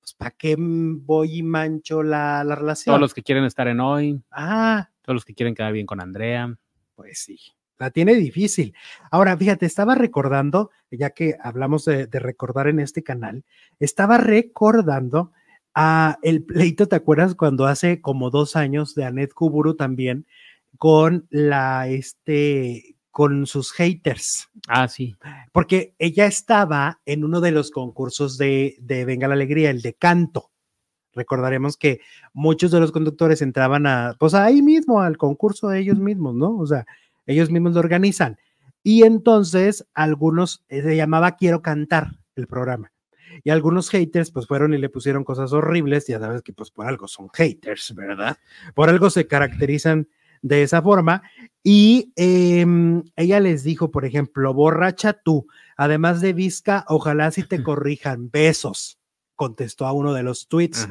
pues ¿para qué voy y mancho la, la relación? Todos los que quieren estar en hoy. Ah. Todos los que quieren quedar bien con Andrea. Pues sí la tiene difícil. Ahora, fíjate, estaba recordando, ya que hablamos de, recordar en este canal, estaba recordando a el pleito, ¿te acuerdas cuando hace como dos años de Anet Kuburu también con la, este, con sus haters? Ah, sí. Porque ella estaba en uno de los concursos de, de Venga la Alegría, el de canto. Recordaremos que muchos de los conductores entraban a, pues ahí mismo, al concurso de ellos mismos, ¿no? O sea, ellos mismos lo organizan. Y entonces algunos, eh, se llamaba Quiero Cantar el programa. Y algunos haters pues fueron y le pusieron cosas horribles, ya sabes que pues por algo son haters, ¿verdad? Por algo se caracterizan de esa forma. Y em, ella les dijo, por ejemplo, borracha tú, además de Vizca, ojalá si te corrijan, besos, contestó a uno de los tweets.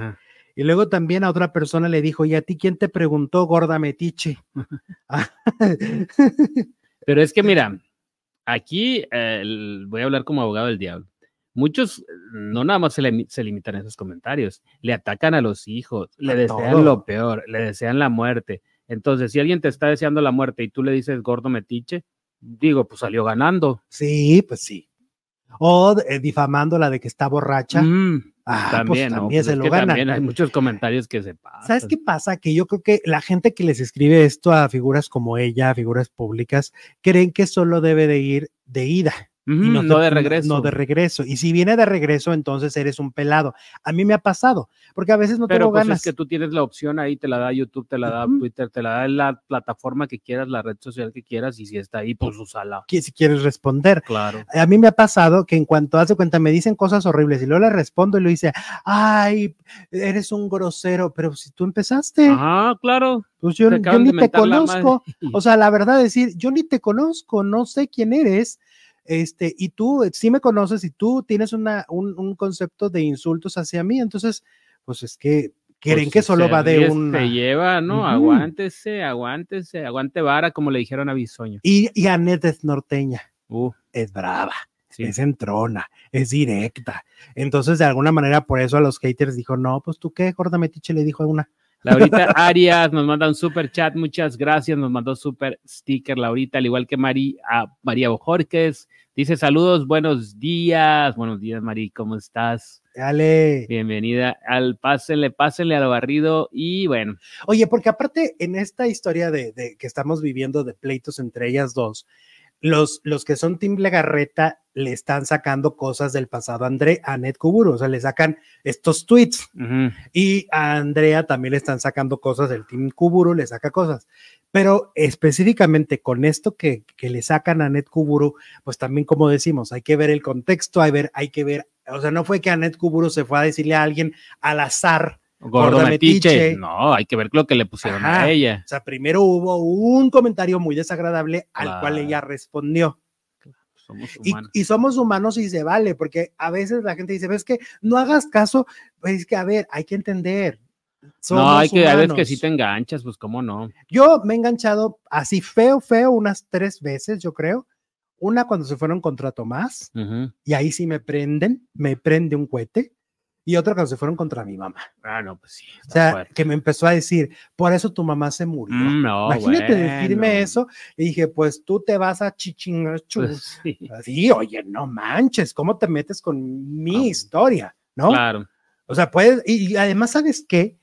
Y luego también a otra persona le dijo, ¿y a ti quién te preguntó, gorda metiche? Pero es que mira, aquí voy a hablar como abogado del diablo. Muchos no nada más se, limitan a esos comentarios, le atacan a los hijos, le desean lo peor, le desean la muerte. Entonces, si alguien te está deseando la muerte y tú le dices gordo metiche, digo, pues salió ganando. Sí, pues sí. O eh, difamándola de que está borracha. Mm. Ah, también, pues también se lo También hay muchos comentarios que se pasan. ¿Sabes qué pasa? Que yo creo que la gente que les escribe esto a figuras como ella, a figuras públicas, creen que solo debe de ir de ida no, de regreso. No de regreso. Y si viene de regreso, entonces eres un pelado. A mí me ha pasado, porque a veces no Pero tengo pues ganas. Es que tú tienes la opción ahí, te la da YouTube, te la da Twitter, te la da la plataforma que quieras, la red social que quieras, y si está ahí, pues usala. Si quieres responder. Claro. A mí me ha pasado que en cuanto hace cuenta, me dicen cosas horribles y luego le respondo y lo dice, ay, eres un grosero, pero si tú empezaste. Ajá, claro. Pues yo, yo ni te conozco. O sea, la verdad es decir, yo ni te conozco, no sé quién eres este, y tú eh, sí me conoces y tú tienes una, un, concepto de insultos hacia mí, entonces, pues es que quieren pues que solo va de un. Te lleva, ¿no? Aguántese, aguántese, aguante vara, como le dijeron a Bisoño. Y, y Annette es norteña. Uh. Es brava. Sí. es entrona, es directa. Entonces, de alguna manera, por eso a los haters dijo, no, pues tú qué, Gorda Metiche le dijo a una. Laurita Arias nos manda un super chat, muchas gracias, nos mandó super sticker Laurita, al igual que Mari, a María Bojorques, dice saludos, buenos días, buenos días Mari, ¿cómo estás? Dale. Bienvenida al pásenle, pásenle al barrido y bueno, Oye, porque aparte en esta historia de, de que estamos viviendo de pleitos entre ellas dos, los, los que son Tim Legarreta le están sacando cosas del pasado a André, a Ned Kuburu, o sea, le sacan estos tweets y a Andrea también le están sacando cosas del Team Kuburu, le saca cosas. Pero específicamente con esto que, que le sacan a Ned Kuburu, pues también como decimos, hay que ver el contexto, hay, ver, hay que ver, o sea, no fue que a Ned Kuburu se fue a decirle a alguien al azar, gordo metiche, metiche. no, hay que ver lo que le pusieron Ajá. a ella. o sea, primero hubo un comentario muy desagradable al cual ella respondió. Somos Y, humanos. y somos humanos y se vale, porque a veces la gente dice, ves que no hagas caso, pues es que a ver, hay que entender. no, hay que, a veces que humanos. sí te enganchas, pues cómo no. Yo me he enganchado así feo, feo, unas tres veces, yo creo. Una cuando se fueron contra Tomás, y ahí sí me prenden, me prende un cohete. Y otra cuando se fueron contra mi mamá. Ah, no, pues sí. O sea, fuerte. que me empezó a decir, por eso tu mamá se murió. Mm, no, Imagínate decirme bueno. eso. Y dije, pues tú te vas a chichingar Pues, sí, Así, oye, no manches, ¿cómo te metes con mi Ah, historia? ¿No? claro. O sea, puedes, y, y además, ¿sabes qué?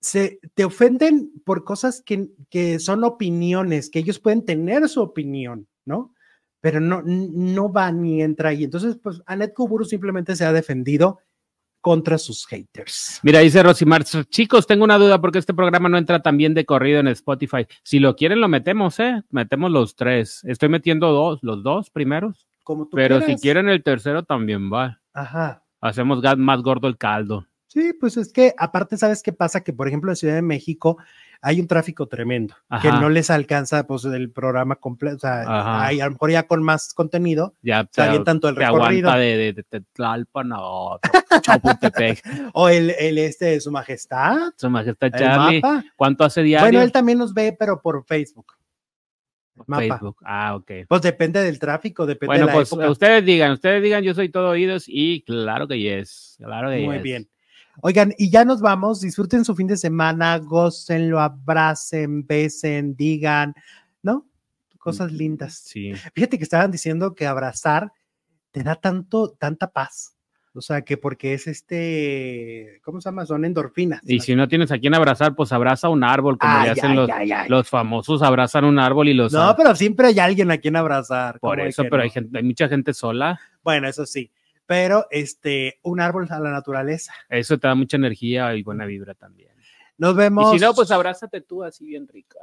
Se, te ofenden por cosas que, que son opiniones, que ellos pueden tener su opinión, ¿no? Pero no, no va ni entra ahí. Entonces, pues, Anet Kuburu simplemente se ha defendido contra sus haters. Mira, dice Rosimar, chicos, tengo una duda porque este programa no entra tan bien de corrido en Spotify. Si lo quieren, lo metemos, ¿eh? Metemos los tres. Estoy metiendo dos, los dos primeros, Como tú pero si quieren el tercero también va. Ajá. Hacemos más gordo el caldo. Sí, pues es que aparte, ¿sabes qué pasa? Que, por ejemplo, en Ciudad de México hay un tráfico tremendo, que no les alcanza, pues, el programa completo. O sea, hay, a lo mejor ya con más contenido, Ya se avientan todo el recorrido. de, de, de, de Tlalpan Chapultepec. O el, el este de su majestad, Su majestad Charlie. mapa. ¿Cuánto hace diario? Bueno, él también nos ve, pero por Facebook. mapa. Facebook. Ah, ok. Pues depende del tráfico, depende Bueno, de la pues época. ustedes digan, ustedes digan, yo soy todo oídos y claro que yes, claro que Muy yes. bien. Oigan, y ya nos vamos. Disfruten su fin de semana, gócenlo, abracen, besen, digan, ¿no? Cosas lindas. Sí. Fíjate que estaban diciendo que abrazar te da tanto, tanta paz. O sea, que porque es este, ¿cómo se llama? Son endorfinas. Y si no tienes a quien abrazar, pues abraza un árbol, como le Ay, hacen ay, los, ay, los famosos, abrazan un árbol y los... No, pero siempre hay alguien a quien abrazar. por ¿cómo de eso, pero no? hay, gente, hay mucha gente sola, Bueno, eso sí. Pero este, un árbol a la naturaleza. eso te da mucha energía y buena vibra también. Nos vemos. Y si no, pues abrázate tú así bien rico.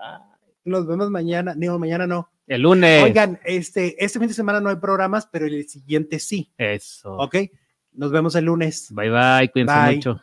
Nos vemos mañana. No, mañana no. el lunes. Oigan, este, este fin de semana no hay programas, pero el siguiente sí. Eso. ¿Ok? Nos vemos el lunes. Bye bye, cuídense Bye. mucho.